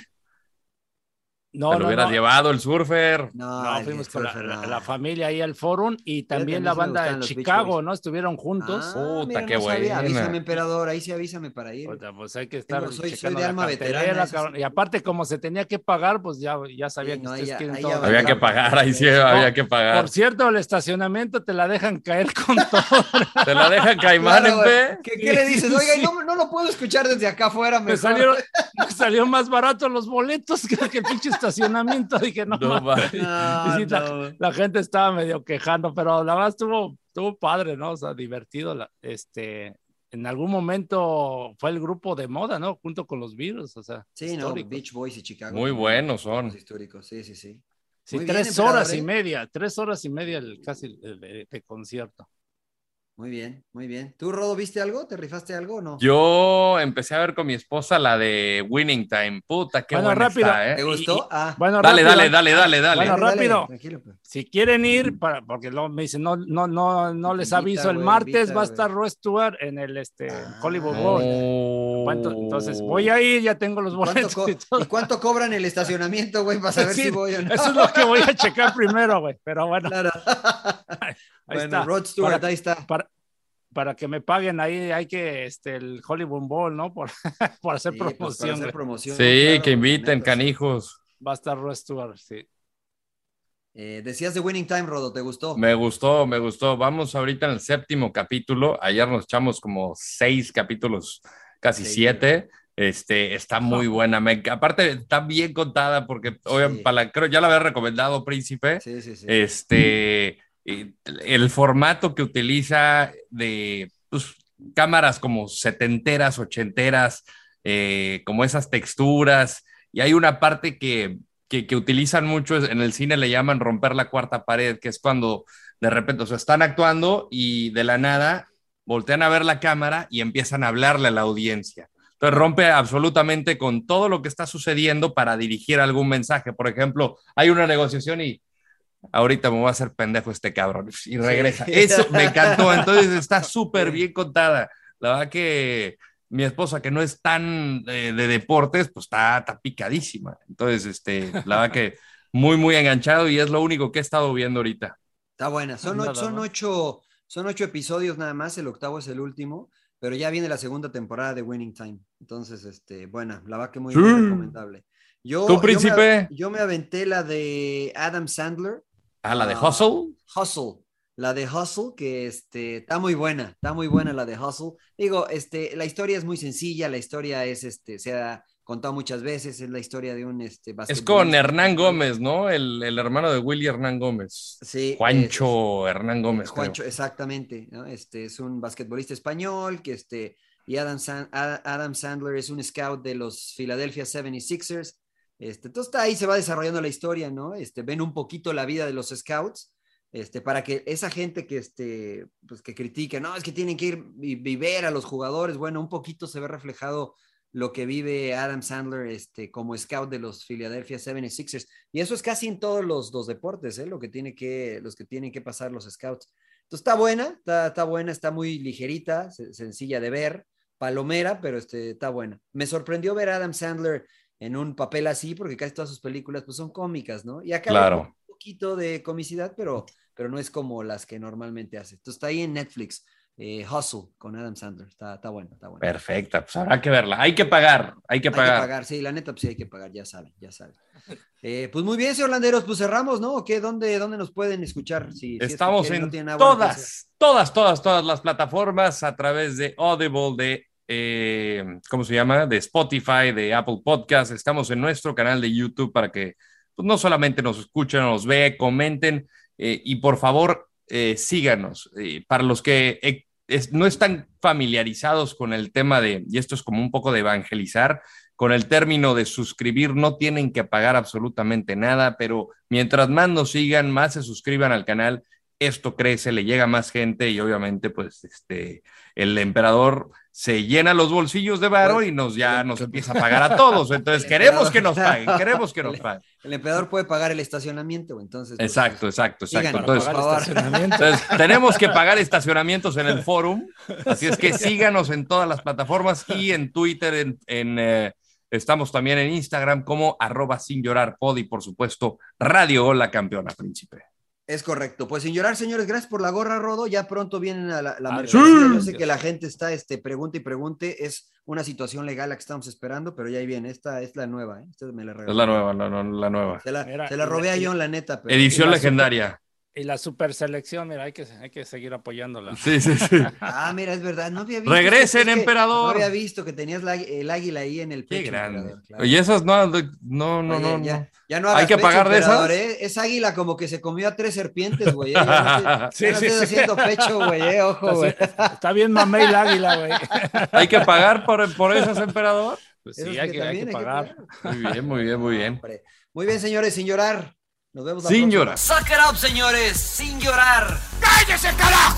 No, Te lo no, hubieras no. llevado el surfer. No, fuimos con la, familia ahí al Forum y también la banda de Chicago. ¿no? Estuvieron juntos. Ah, Puta, mira, qué buena. Avísame, emperador. Ahí sí avísame para ir. Puta, pues hay que estar Tengo- soy- soy de alma veterana, eso. Y aparte, como se tenía que pagar, pues ya, ya sabía Sí, que no, ustedes quieren todo. Había que pagar, ahí sí había que pagar. Por cierto, el estacionamiento te la dejan caer con todo. Te la dejan caimán Claro, en güey. fe. ¿Qué, qué le dices? Oiga, no, no lo puedo escuchar desde acá afuera. me, salieron, me más barato los boletos que, que el pinche estacionamiento. Dije, no, No. No, Y sí, la- no. La gente estaba medio quejando, pero la verdad estuvo, estuvo padre, ¿no? O sea, divertido. La, este, en algún momento fue el grupo de moda, ¿no? Junto con los virus, o sea. Sí, no. Beach Boys y Chicago. Muy buenos son. Los históricos, sí, sí, sí. Sí, Muy bien, tres emperador, horas ¿eh? y media, tres horas y media el, casi de concierto. Muy bien, muy bien. ¿Tú, Rodo, viste algo? ¿Te rifaste algo o no? Yo empecé a ver con mi esposa la de Winning Time. Puta, qué Bueno, buena rápido. está, ¿Te ¿eh? gustó? ah. Bueno, Dale, rápido, dale, dale, dale, dale. Bueno, rápido. tranquilo, pues. Si quieren ir, para, porque luego me dicen, no, no, no, no les Invita, aviso, el martes invita, va a estar Roy Stewart en el este, Ah, Hollywood. Bowl. Oh. ¿Cuánto? Entonces voy a ir, ya tengo los ¿Y cuánto, boletos co- y todo. ¿Y cuánto cobran el estacionamiento, güey, para saber Sí, si voy o no? Eso es lo que voy a checar primero, güey. Pero bueno, Claro. ahí bueno, está. Rod Stewart, Para- ahí está. Para, para que me paguen ahí hay que este el Hollywood Bowl, ¿no? Por, por hacer Sí, pues, para promoción. hacer promoción, Sí, claro, que inviten, canijos. Va a estar Roy Stewart, sí. Eh, decías de Winning Time, Rodo, ¿te gustó? Me gustó, me gustó. Vamos ahorita en el séptimo capítulo. Ayer nos echamos como seis capítulos, casi Sí. siete. Este, está muy buena. Me, aparte, está bien contada porque obviamente, Sí. para la- creo ya la había recomendado, Príncipe. Sí, sí, sí. Este, el formato que utiliza de pues, cámaras como setenteras, ochenteras, eh, como esas texturas. Y hay una parte que, que, que utilizan mucho, en el cine le llaman romper la cuarta pared, que es cuando de repente, o sea, están actuando y de la nada voltean a ver la cámara y empiezan a hablarle a la audiencia. Entonces rompe absolutamente con todo lo que está sucediendo para dirigir algún mensaje. Por ejemplo, hay una negociación y ahorita me voy a hacer pendejo este cabrón y regresa. Sí. Eso me encantó. Entonces está súper bien contada. La verdad que mi esposa, que no es tan eh, de deportes, pues está, está picadísima. Entonces, este, la verdad que muy, muy enganchado y es lo único que he estado viendo ahorita. Está buena. Son, ocho, son, ocho, son ocho episodios nada más, el octavo es el último, pero ya viene la segunda temporada de Winning Time. Entonces, este, buena, la va que muy, Sí. muy recomendable. Yo, ¿Tú, yo me- príncipe? Yo me, aventé la de Adam Sandler. Ah, la de Ah, Hustle. Hustle. La de Hustle, que este, está muy buena, está muy buena la de Hustle. Digo, este, la historia es muy sencilla, la historia es, este, se ha contado muchas veces, es la historia de un, este, Es con Hernán. Gómez, ¿no? El, el hermano de Willy Hernán Gómez. Sí. Juancho Hernán Gómez. creo. Juancho, exactamente, ¿no? Este es un basquetbolista español que este, y Adam, Adam Sandler es un scout de los Philadelphia 76ers. Este, entonces ahí se va desarrollando la historia, ¿no? Este, ven un poquito la vida de los scouts, este, para que esa gente que, este, pues que critica, no, es que tienen que ir y, ver a los jugadores, bueno, un poquito se ve reflejado lo que vive Adam Sandler este, como scout de los Philadelphia 76ers. Y eso es casi en todos los, dos deportes, ¿eh? lo que tiene que, los que tienen que pasar los scouts. Entonces está buena, está, está buena, está muy ligerita, sencilla de ver, palomera, pero este, está buena. Me sorprendió ver a Adam Sandler en un papel así, porque casi todas sus películas pues, son cómicas, ¿no? Y acá claro. un poquito de comicidad, pero, pero no es como las que normalmente hace. Entonces está ahí en Netflix. Eh, Hustle con Adam Sandler. Está, está bueno, está bueno. Perfecta, pues habrá que verla. Hay que pagar, hay que pagar. Hay que pagar, sí, la neta, pues sí hay que pagar, ya saben, ya saben. Eh, pues muy bien, señor Landeros, pues cerramos, ¿no? ¿Qué? ¿Dónde, dónde nos pueden escuchar? Si, Estamos en todas, todas, todas, todas las plataformas a través de Audible, de eh, ¿cómo se llama? De Spotify, de Apple Podcast. Estamos en nuestro canal de YouTube para que pues, no solamente nos escuchen, nos vean, comenten eh, y por favor eh, síganos. para los que no están familiarizados con el tema de, y esto es como un poco de evangelizar, con el término de suscribir, no tienen que pagar absolutamente nada, pero mientras más nos sigan, más se suscriban al canal, esto crece, le llega más gente y obviamente pues este, el emperador se llena los bolsillos de varo y nos ya nos empieza a pagar a todos. Entonces queremos que nos paguen, queremos que nos paguen. El emperador puede pagar el estacionamiento, entonces. Pues, exacto, exacto, exacto. Entonces, tenemos que pagar estacionamientos en el forum. Así es que síganos en todas las plataformas y en Twitter, en, eh, estamos también en Instagram como arroba sin llorar pod y por supuesto Radio La Campeona Príncipe. Es correcto. Pues sin llorar, señores, gracias por la gorra, Rodo. Ya pronto vienen a la, la ah, Yo sé que la gente está, este, pregunta y pregunte. Es una situación legal la que estamos esperando, pero ya ahí viene. Esta es la nueva, ¿eh? me la es la nueva, la, la nueva. Se la, se la robé a John, la neta. Edición legendaria. Y la super selección, mira, hay que, hay que seguir apoyándola. Sí, sí, sí. ah, mira, es verdad, no había visto. Regresen, emperador. No había visto que tenías el águila ahí en el pecho. Qué grande. Y esas no, no, no, no. Ya, ya no hay que pagar de esas. ¿eh? Es águila como que se comió a tres serpientes, güey. ¿eh? Ya sí, sí, haciendo pecho, güey, eh, ojo, güey. Está bien mamé el águila, güey. Hay que pagar por, por esas, emperador. Pues sí, hay que, hay que, pagar. Muy bien, muy bien, muy bien. Muy bien, señores, sin llorar. Nos vemos Sin llorar. Suck it up, señores, sin llorar. ¡Cállese, carajo!